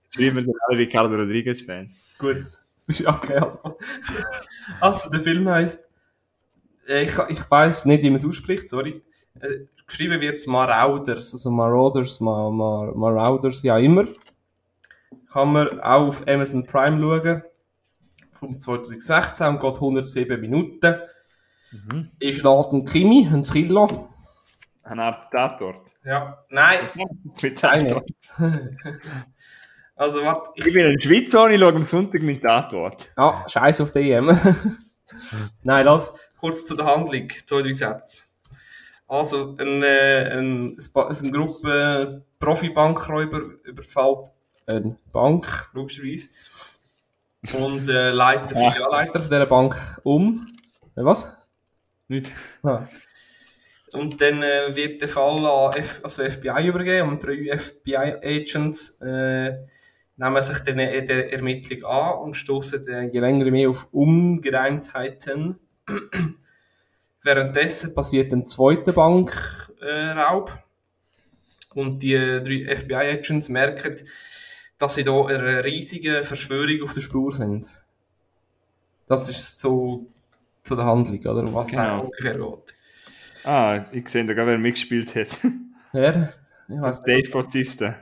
Schreiben wir sind alle Ricardo Rodriguez-Fans. Gut. Okay, klar. Also, der Film heisst, äh, ich, ich weiß nicht, wie man es ausspricht, sorry. Äh, geschrieben wird es Marauders, also Marauders, Mar, Mar, Marauders, ja immer. Kann man auch auf Amazon Prime schauen. Vom 2016 und geht 107 Minuten. Mhm. Ist laut ein Krimi, ein Thriller. Eine Art Tatort. Ja. Nein, Keine. Tatort? also warte, ich Ich bin in der Schweiz und ich schaue am Sonntag mit Tatort. Ah, scheiß auf die EM. Nein, lass kurz zu der Handlung, zwei, drei Sätze. Also, ein, äh, ein, es eine Gruppe Profi-Bankräuber überfällt eine Bank, logischerweise. Und äh, leitet den. Filialleiter von dieser Bank um. Äh, Was? Nicht? Ah. Und dann äh, wird der Fall an F also FBI übergeben und drei FBI-Agents äh, nehmen sich dann der Ermittlung an und stoßen äh, je länger mehr auf Ungereimtheiten. Währenddessen passiert ein zweiter Bankraub äh, und die äh, drei FBI-Agents merken, dass sie da einer riesigen Verschwörung auf der Spur sind. Das ist so zu der Handlung, oder? Was es Genau. ungefähr geht. Ah, ich sehe da gar, wer mitgespielt hat. Wer? Ich weiß. Dave Bautista.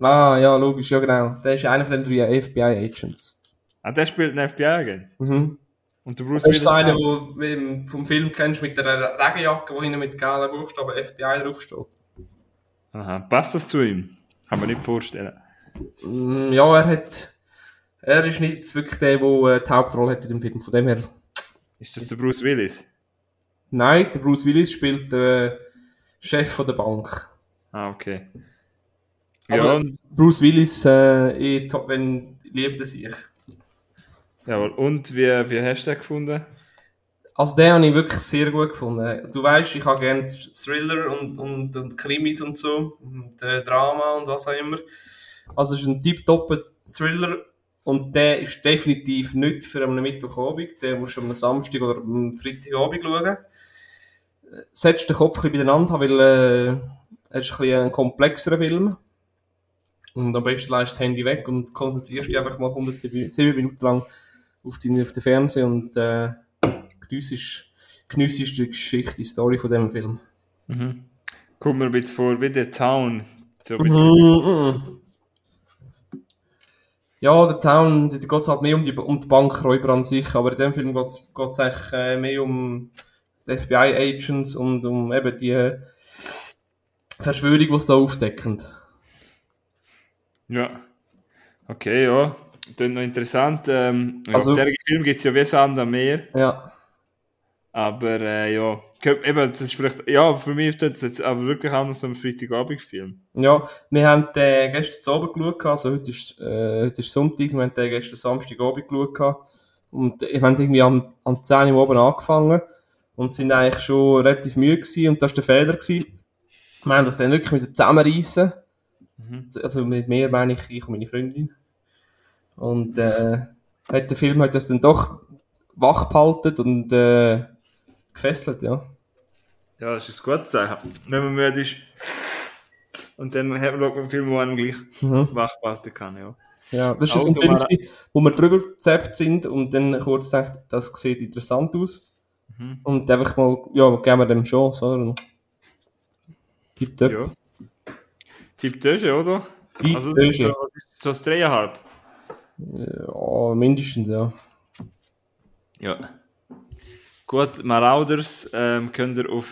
Ah, ja, logisch, ja genau. Der ist einer von den drei FBI-Agents. Ah, der spielt einen FBI-Agent. Mhm. Und der Bruce Das ist einer, wo du vom Film kennst, mit der Regenjacke, wo hinten mit gelben Buchstaben FBI draufsteht. Aha, passt das zu ihm? Kann man nicht vorstellen. Mm, Ja, er hat... Er ist nicht wirklich der, der äh, die Hauptrolle hat in dem Film. Von dem her... Ist das der Bruce Willis? Nein, der Bruce Willis spielt den Chef von der Bank. Ah, okay. Ja, Bruce Willis, äh, ich, wenn, liebt er sich. jawohl. und wie, wie hast du den gefunden? Also den habe ich wirklich sehr gut gefunden. Du weißt, ich habe gerne Thriller und, und, und Krimis und so, und äh, Drama und was auch immer. Also es ist ein tiptopper Thriller und der ist definitiv nicht für einen Mittwochabend. Den musst du am Samstag oder am Freitagabend schauen. Äh, Setzt den Kopf ein bisschen beieinander haben, weil äh, es ist ein, ein komplexerer Film. Und am besten lässt du das Handy weg und konzentrierst dich einfach mal 107 sieben Minuten lang auf, deine, auf den Fernseher und äh, geniessest, geniessest die Geschichte, die Story von diesem Film. Mhm. Kommt mir ein bisschen vor wie der Town. So. Mhm. Ja, der Town, da geht es halt mehr um die, um die Bankräuber an sich, aber in dem Film geht es eigentlich äh, mehr um die FBI-Agents und um eben die äh, Verschwörung, die sie da aufdecken. Ja. Okay, ja. Das noch interessant. Ähm, ja, Also- der Film gibt es ja wie Sand am Meer. Ja. Aber äh, ja, eben, das ist vielleicht, ja, für mich ist das jetzt aber wirklich auch noch so ein Freitagabend-Film. Ja, wir haben den gestern Abend geschaut, also heute ist, äh, heute ist Sonntag, wir haben den gestern Samstagabend geschaut. Und wir haben irgendwie am, am 10 Uhr oben angefangen und sind eigentlich schon relativ müde gewesen und das war der Fehler. Gewesen. Wir haben das dann wirklich müssen zusammenreissen. Mhm. Also mit mir meine ich, ich und meine Freundin. Und äh, hat der Film hat das dann doch wach behalten und äh, gefesselt, ja. Ja, das ist ein gutes Zeichen. Wenn man müde ist. Und dann hat man man einen Film, wo einem gleich Mhm. wach behalten kann, ja. Ja, das ist Also, so ein Film, gewesen, wo wir drüber gezappt sind und dann kurz gedacht, das sieht interessant aus. Mhm. Und einfach mal, ja, geben wir dem Chance, oder? Tipptopp. Ja. Typ Töse, oder? Typ also, So das dreieinhalb. Ja, mindestens, ja. Ja. Gut, Marauders ähm, könnt ihr auf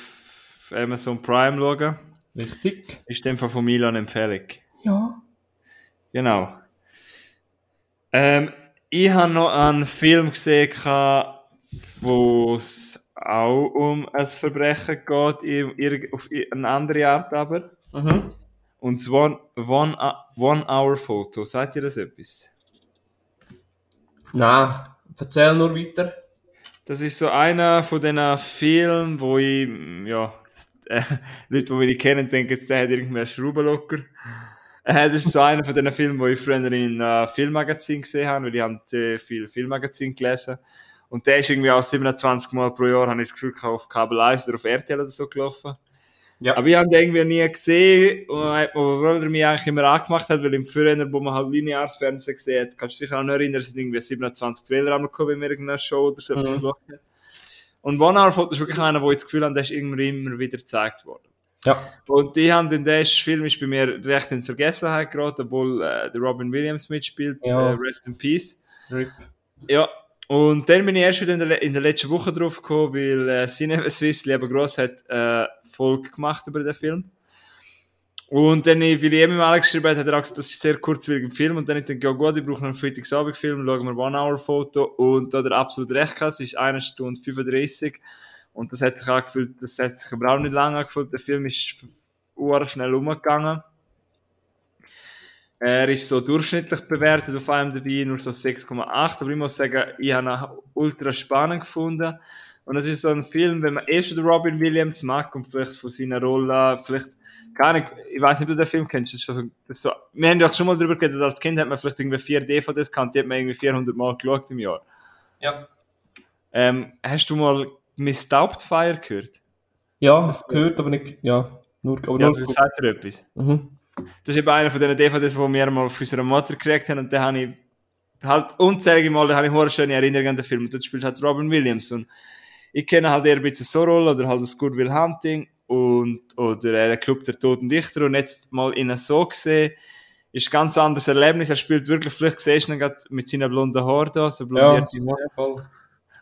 Amazon Prime schauen. Richtig. Ist dem Fall von Milan Empfehlung. Ja. Genau. Ähm, ich habe noch einen Film gesehen, wo es auch um ein Verbrechen geht, auf eine andere Art aber. Mhm. Und das One, One, One Hour Photo. Sagt ihr das etwas? Nein, erzähl nur weiter. Das ist so einer von diesen Filmen, wo ich, mm, ja, äh, Leute, die mich kennen, denken jetzt, der hat irgendwie einen Schraubenlocker. Äh, das ist so einer von diesen Filmen, wo ich früher in einem Filmmagazin gesehen habe, weil ich habe sehr viel Filmmagazin gelesen. Und der ist irgendwie auch 27 Mal pro Jahr, habe ich das Gefühl, auf Kabel 1 oder auf RTL oder so gelaufen. Ja. Aber ich habe irgendwie nie gesehen, und obwohl er mich eigentlich immer angemacht hat, weil im Frühjahr, wo man halt lineares Fernsehen gesehen hat, kannst du dich auch noch erinnern, es sind irgendwie 27 Trailer gekommen, wenn man irgendeine Show oder so Mhm. Und One Hour Photo ist wirklich einer, wo ich das Gefühl habe, der ist irgendwie immer wieder gezeigt worden. Ja. Und ich habe den, der Film ist bei mir recht in Vergessenheit geraten, obwohl äh, der Robin Williams mitspielt, Ja. äh, Rest in Peace. Rip. Ja, und dann bin ich erst wieder in der, in der letzten Woche drauf gekommen, weil äh, Cine Swiss, lieber Gross, hat äh, Folge gemacht über den Film. Und dann, äh, weil ich eben Alex geschrieben habe, hat er auch gesagt, das ist ein sehr kurzwilliger Film. Und dann ich denke, ja gut, ich brauche noch einen Freitagsabend-Film, schauen wir One-Hour-Foto. Und da hat er absolut recht gehabt, es ist 1 Stunde 35. Und das hat sich angefühlt, das hat sich aber auch nicht lange angefühlt. Der Film ist schnell umgegangen. Er ist so durchschnittlich bewertet auf einem dabei, nur so 6,8. Aber ich muss sagen, ich habe ihn ultra spannend gefunden. Und es ist so ein Film, wenn man eh schon den Robin Williams mag und vielleicht von seiner Rolle, vielleicht, gar nicht, ich weiß nicht, ob du den Film kennst, das ist so, das ist so, wir haben ja auch schon mal drüber geredet, als Kind hat man vielleicht irgendwie vier DVDs gehabt, die hat man irgendwie 400 Mal geschaut im Jahr. Ja. Ähm, hast du mal Miss Doubtfire gehört? Ja, das gehört, aber nicht, ja, nur, aber Ja, nur das sagt dir etwas. Mhm. Das ist eben einer von diesen DVDs, die wir mal auf unserer Mutter gekriegt haben und da habe ich halt unzählige Mal, da habe ich eine schöne Erinnerung an den Film und dort spielt halt Robin Williams und ich kenne halt eher ein bisschen so Rollen oder halt das Good Will Hunting und oder äh, der Club der Toten Dichter und jetzt mal in so gesehen ist ein ganz anderes Erlebnis. Er spielt wirklich, vielleicht siehst du ihn gerade mit seinen blonden Haaren da, so Ja, blondierte Haare. voll.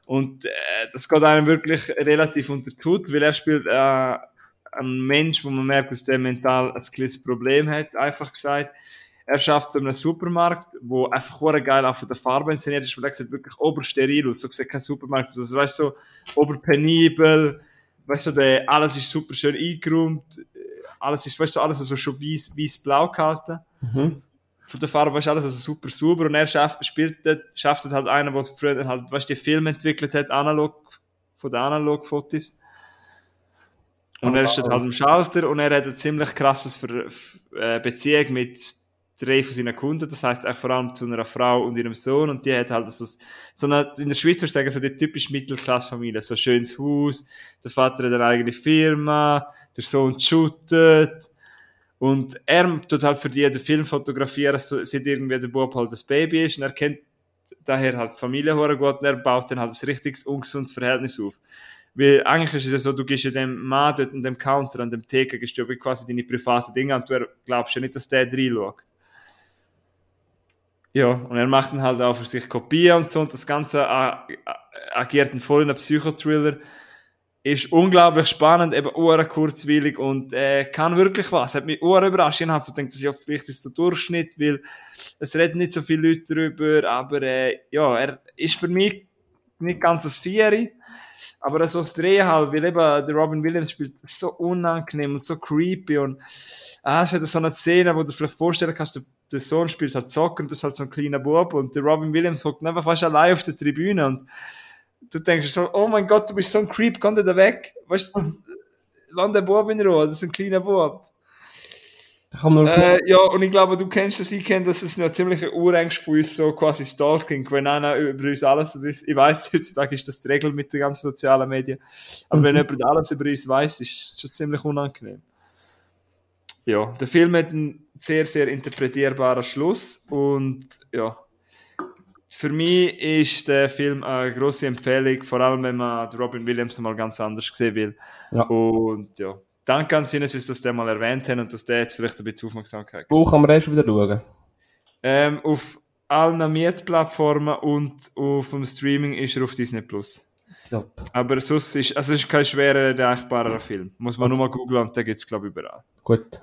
Und äh, das geht einem wirklich relativ unter die Haut, weil er spielt äh, einen Mensch, wo man merkt, dass der mental ein kleines Problem hat, einfach gesagt. Er schafft so einen Supermarkt, wo einfach hure geil auch von der Farbe inszeniert ist, weil er sieht wirklich obersteril aus. So sieht kein Supermarkt aus. Also, weißt du, so oberpenibel, weißt du, der, alles ist super schön eingeräumt, alles ist, weißt du, alles so schon weiß, weiß-blau gehalten Mhm. von der Farbe ist alles also super sauber und er schafft, spielt dort, schafft dort halt einen, der früher halt, weißt du, die Filme entwickelt hat, analog, von den Analog-Fotos. Und er steht halt am Schalter und er hat ein ziemlich krasses äh, Beziehung mit drei von seinen Kunden, das heißt auch vor allem zu einer Frau und ihrem Sohn und die hat halt das, so eine, in der Schweiz würde ich sagen, so die typische Mittelklassfamilie, so schönes Haus, der Vater hat eine eigene Firma, der Sohn shootet, und er tut halt für die den Film fotografieren, so, sieht irgendwie der Bub halt das Baby ist und er kennt daher halt Familie gut und er baut dann halt ein richtiges ungesundes Verhältnis auf. Weil eigentlich ist es ja so, du gehst ja dem Mann dort an dem Counter, an dem Theke, gehst du quasi deine privaten Dinge und du glaubst ja nicht, dass der reinschaut. Ja, und er macht dann halt auch für sich Kopien und so und das Ganze agiert dann voll in einem Psychothriller ist unglaublich spannend, eben uhr kurzweilig und äh, kann wirklich was. Hat mich uhr überrascht. Ich habe so gedacht, das ist ja vielleicht ist so Durchschnitt, weil es reden nicht so viele Leute drüber, aber äh, ja, er ist für mich nicht ganz das Vieri, aber so das Drehen halt, weil eben der Robin Williams spielt so unangenehm und so creepy und ah, es hat so eine Szene, wo du dir vielleicht vorstellen kannst, der, der Sohn spielt halt Soccer und das ist halt so ein kleiner Bub und der Robin Williams hockt einfach fast allein auf der Tribüne und du denkst so, oh mein Gott, du bist so ein Creep, komm da weg. Weißt du, lass den Bub in Ruhe, das ist ein kleiner Bub. Äh, ja, und ich glaube, du kennst das, ich kenne das, es ist noch ziemlich ein Urängst von uns, so quasi Stalking, wenn einer über uns alles weiß. Ich weiss, heutzutage ist das die Regel mit den ganzen sozialen Medien. Aber wenn jemand alles über uns weiss, ist es schon ziemlich unangenehm. Ja, der Film hat einen sehr, sehr interpretierbaren Schluss und ja, für mich ist der Film eine grosse Empfehlung, vor allem wenn man Robin Williams mal ganz anders sehen will. Ja. Und ja, danke an Sinnes, dass der mal erwähnt haben und dass der jetzt vielleicht ein bisschen Aufmerksamkeit Wo kann man erst wieder schauen? ähm, auf allen Mietplattformen und auf dem Streaming ist er auf Disney Plus. Top. Aber sonst ist, also es ist kein schwerer, erreichbarer Film. Muss man nur mal googeln und den gibt es, glaube ich, überall. Gut.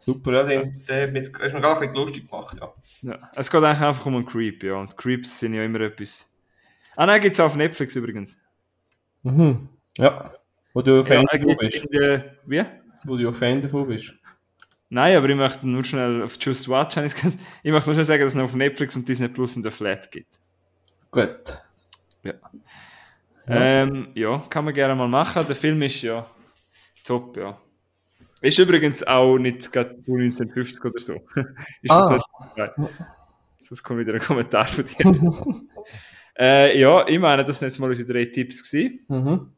Ja. Super, ja, den, den hat mir jetzt- hast du mir gar nicht lustig gemacht, ja. Ja. Es geht eigentlich einfach um einen Creep, ja. Und Creeps sind ja immer etwas. Ah nein, gibt es auf Netflix übrigens. Mhm. Ja. Wo du Ja, Fan er davon bist. in der. Wie? Wo du Fan davon bist. Nein, aber ich möchte nur schnell auf Just Watch. Ich möchte nur schnell sagen, dass es noch auf Netflix und Disney Plus in der Flat gibt. Gut. Ja. Ähm, ja, kann man gerne mal machen. Der Film ist ja top, ja. Ist übrigens auch nicht gerade von 1950 oder so. ist Ah. von 2003. Sonst kommt wieder ein Kommentar von dir. äh, ja, ich meine, das sind jetzt mal unsere drei Tipps gewesen. Mhm.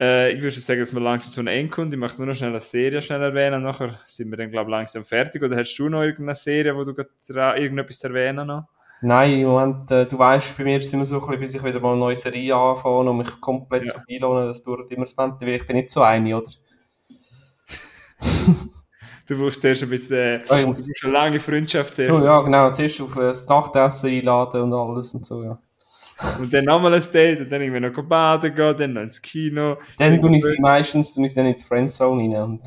Äh, ich würde schon sagen, dass wir langsam zu einem Ende kommen. Ich möchte nur noch schnell eine Serie schnell erwähnen. Nachher sind wir dann, glaube ich, langsam fertig. Oder hast du noch irgendeine Serie, wo du gerade irgendetwas erwähnen noch? Nein, im Moment, äh, du weißt, bei mir ist es immer so, ein bisschen, bis ich wieder mal eine neue Serie anfange und mich komplett ja. einlohne, das dauert immer das Moment, weil ich bin nicht so eine, oder? Du brauchst zuerst ein bisschen, äh, ich du brauchst eine lange Freundschaft zuerst. Oh, ja, genau, zuerst auf äh, das Nachtessen einladen und alles und so, ja. Und dann nochmal ein Date und dann irgendwie noch baden gehen, dann noch ins Kino. Dann tue ich sie meistens tue ich dann in die Friendzone und,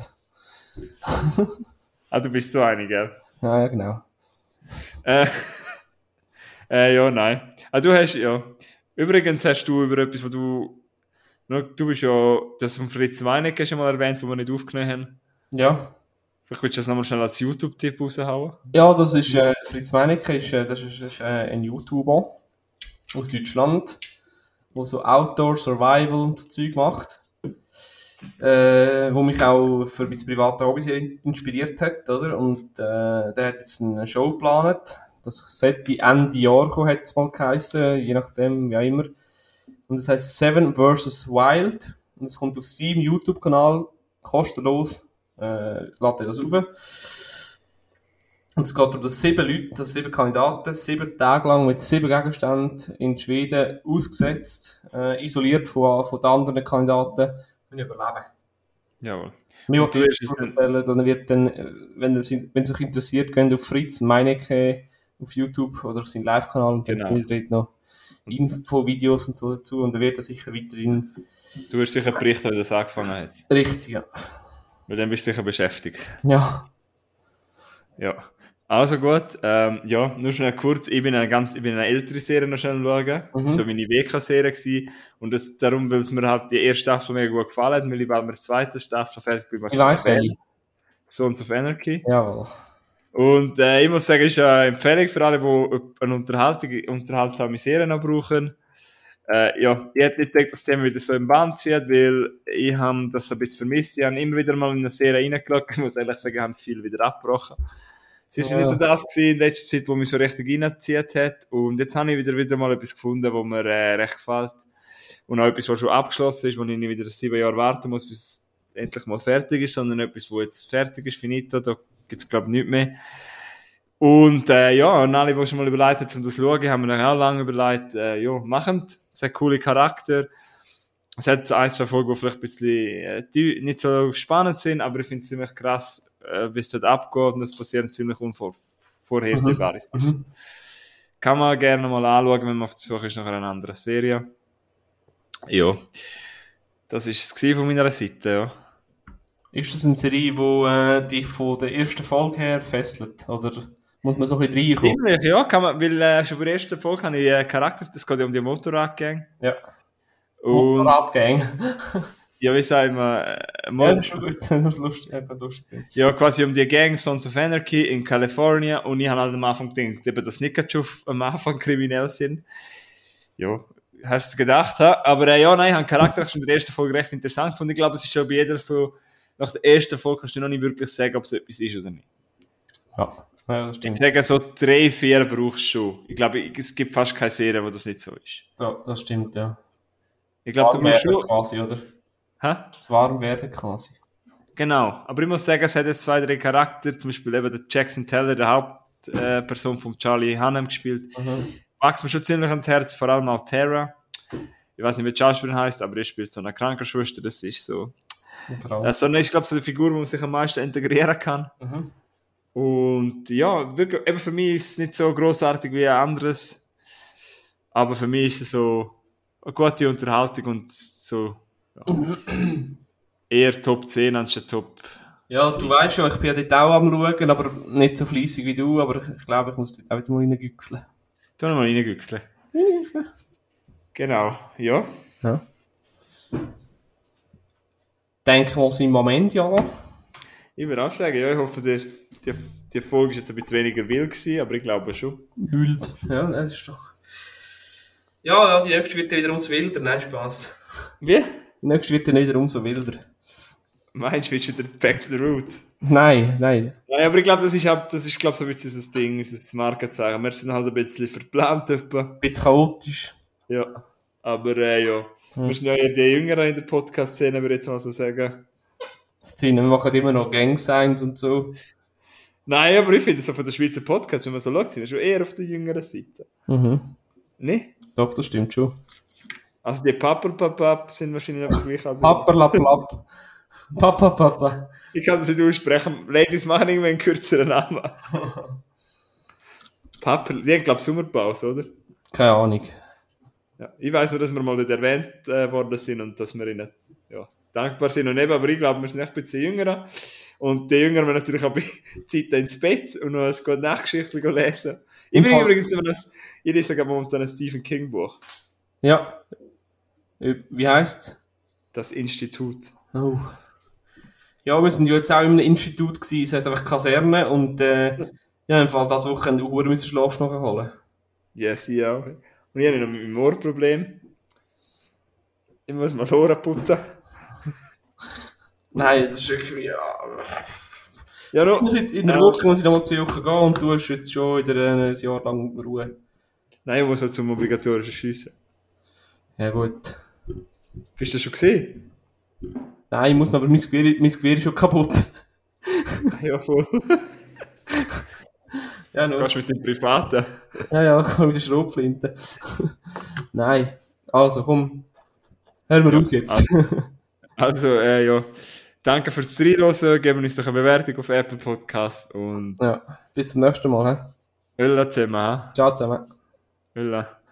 Ah, du bist so einig, gell? ja, ja, genau. Äh, äh, ja, nein. Ah, du hast, ja. Übrigens hast du über etwas, wo du, du bist ja, das von Fritz Meinecke schon mal erwähnt, wo wir nicht aufgenommen haben. Ja. Vielleicht willst du das nochmal schnell als YouTube-Tipp raushauen. Ja, das ist, äh, Fritz Meinecke ist, äh, das ist, ist äh, ein YouTuber aus Deutschland, der so Outdoor Survival und so Zeug macht. Äh, wo mich auch für mein privates Hobby sehr inspiriert hat, oder? Und, äh, der hat jetzt eine Show geplant. Das sollte Ende Jahr kommen, hat es mal geheißen, je nachdem, wie auch immer. Und das heißt Seven vs. Wild. Und es kommt auf seinem YouTube-Kanal, kostenlos, äh, lade das auf. Und es geht um das sieben Leute, also sieben Kandidaten, sieben Tage lang mit sieben Gegenständen in Schweden ausgesetzt, äh, isoliert von, von den anderen Kandidaten überleben. Jawohl. Mir wollte du ich dann- erzählen, dann wird dann, äh, wenn es wenn es euch interessiert, geht auf Fritz Meinecke auf YouTube oder auf seinen Live-Kanal und dann Genau. dort noch Infovideos und so dazu und dann wird er sicher weiterhin Du wirst sicher berichten, wie das angefangen hat. richtig, ja. Weil dann bist du sicher beschäftigt. Ja, Ja. Also gut, ähm, ja, nur schnell kurz, ich bin eine ganz, ich bin eine ältere Serie noch schnell schauen. Mhm. Das war meine WK-Serie gewesen. Und das darum, weil es mir halt die erste Staffel mega gut gefallen hat, weil ich bald mit der zweiten Staffel fertig bin. ich weiss welche. Sons of Anarchy. Jawohl. Und äh, ich muss sagen, ist eine Empfehlung für alle, die eine unterhaltsame Serie noch brauchen. Äh, ja, ich hätte nicht gedacht, dass das Thema wieder so im Band zieht, weil ich habe das ein bisschen vermisst. Ich habe immer wieder mal in eine Serie reingeschaut. Ich muss ehrlich sagen, ich habe viel wieder abgebrochen. Es ist Ja. nicht so das gewesen in letzter Zeit, wo mich so richtig reingezogen hat. Und jetzt habe ich wieder, wieder mal etwas gefunden, wo mir äh, recht gefällt. Und auch etwas, was schon abgeschlossen ist, wo ich nicht wieder sieben Jahre warten muss, bis es endlich mal fertig ist, sondern etwas, wo jetzt fertig ist, finito. Da gibt es, glaube ich, nichts mehr. Und äh, ja, und alle, die schon mal überlegt haben, um das zu schauen, haben mir dann auch lange überlegt, äh, ja, machen. Es hat coole Charakter. Es hat ein, zwei Folgen, die vielleicht ein bisschen äh, nicht so spannend sind, aber ich finde es ziemlich krass, äh, wie es dort abgeht und es passieren ziemlich unvorhersehbare Sachen. Mhm. Kann man gerne mal anschauen, wenn man auf der Suche ist nach einer anderen Serie. Ja, das ist es von meiner Seite, ja. Ist das eine Serie, die äh, dich von der ersten Folge her fesselt? Oder muss man so ein bisschen reinkommen? Ziemlich, ja, kann man, weil äh, schon bei der ersten Folge habe ich äh, Charakter, das geht ja um die Motorradgang. Ja. Und Motorradgang. ja, wie sagen wir, äh, Ja, das ist schon gut. Das ist lustig. Ganz lustig. ja, quasi um die Gang Sons of Anarchy in Kalifornien und ich habe halt am Anfang gedacht, eben, dass schon am Anfang kriminell sind. Ja, hast du gedacht, ha? aber äh, ja, nein, ich habe Charakter schon in der ersten Folge recht interessant gefunden. Ich glaube, es ist schon bei jeder so, nach der ersten Folge kannst du noch nicht wirklich sagen, ob es etwas ist oder nicht. Ja, ja das Ich stimmt. sage, so drei, vier brauchst du schon. Ich glaube, es gibt fast keine Serie, wo das nicht so ist. Ja, das stimmt, ja. Ich glaube, du Warm werden schon... quasi, oder? Hä? Das Warmwerden quasi. Genau. Aber ich muss sagen, es hat jetzt zwei, drei Charakter, zum Beispiel eben der Jackson Teller, der Hauptperson äh, von Charlie Hunnam gespielt. Mhm. Wächst mir schon ziemlich ans Herz, vor allem auch Tara. Ich weiß nicht, wie die Schauspielerin heißt, aber er spielt so eine Krankenschwester, das ist so. Ja, so eine, ich glaube, so eine Figur, wo man sich am meisten integrieren kann. Mhm. Und ja, wirklich, eben für mich ist es nicht so großartig wie ein anderes. Aber für mich ist es so eine gute Unterhaltung und so ja, eher Top 10 anstatt Top. Ja, du weißt ja, ich bin ja dort auch am schauen, aber nicht so fleissig wie du, aber ich glaube, ich muss dort auch wieder mal reingüchseln. Noch mal reingüchseln. Genau, ja. Ja. Denken wir uns im Moment, ja. Ich würde auch sagen, ja, ich hoffe, die, die, die Folge ist jetzt ein bisschen weniger wild gewesen, aber ich glaube schon. Wild. Ja, das ist doch... Ja, ja, die nächste wird dann wieder umso wilder. Nein, Spaß. Wie? Die nächste wird dann wieder umso wilder. Meinst du, willst du wieder back to the roots? Nein, nein. Nein, aber ich glaube, das ist, auch- das ist glaube so ein bisschen unser Ding, unser Markenzeichen. Wir sind halt ein bisschen verplant etwa. Ein bisschen chaotisch. Ja. Aber äh, ja, Hm. wir sind ja eher die Jüngeren in der Podcast-Szene, würde ich jetzt mal so sagen. Szene, wir machen immer noch Gang-Signs und so. Nein, aber ich finde so von der Schweizer Podcast, wenn man so schaut, sind wir schon eher auf der jüngeren Seite. Mhm. Ne? Doch, das stimmt schon. Also die Papperpapap sind wahrscheinlich noch gleich alt. Papperlaplapp. Papa, Papa. Ich kann das nicht aussprechen. Ladies machen irgendwie einen kürzeren Namen. Papper, die haben glaube ich Sommerpause, oder? Keine Ahnung. Ja. Ich weiß nur, dass wir mal dort erwähnt äh, worden sind und dass wir ihnen ja, dankbar sind. Und eben, aber ich glaube, wir sind echt ein bisschen jünger. Und die Jüngeren wollen natürlich auch Zeit ins Bett und noch ein gute Nachtgeschichte lesen. Ich Im bin übrigens immer das, ich lese sogar momentan ein Stephen King Buch. Ja. Äh, Wie heisst's? Das Institut. Oh. Ja, wir sind ja jetzt auch in einem Institut gewesen, es heisst einfach Kaserne und äh, ja, im Fall das Wochenende Uhr müssen Schlaf nachholen. Yes, ich auch. Und ich habe noch mit meinem Ohrproblem. Ich muss mal Ohren putzen. Nein, das ist wirklich, ja. Ja, muss in, in der Ja. Woche muss ich nochmal zu Woche gehen und du hast jetzt schon wieder ein Jahr lang Ruhe. Nein, ich muss halt zum obligatorischen Schiessen. Ja gut. Bist du das schon gesehen? Nein, ich muss aber mein Gewehr, mein Gewehr ist schon kaputt. ja, voll. Ja, no. Gehst mit dem Privaten. ja, ja, ich kann mit der Schrotflinte. Nein. Also, komm. Hör mal auf jetzt. Also, äh, ja. Danke fürs Reinhören. Geben uns doch eine Bewertung auf Apple Podcast und ja, bis zum nächsten Mal. He? Ölla zusammen. Ciao zusammen. Ölla.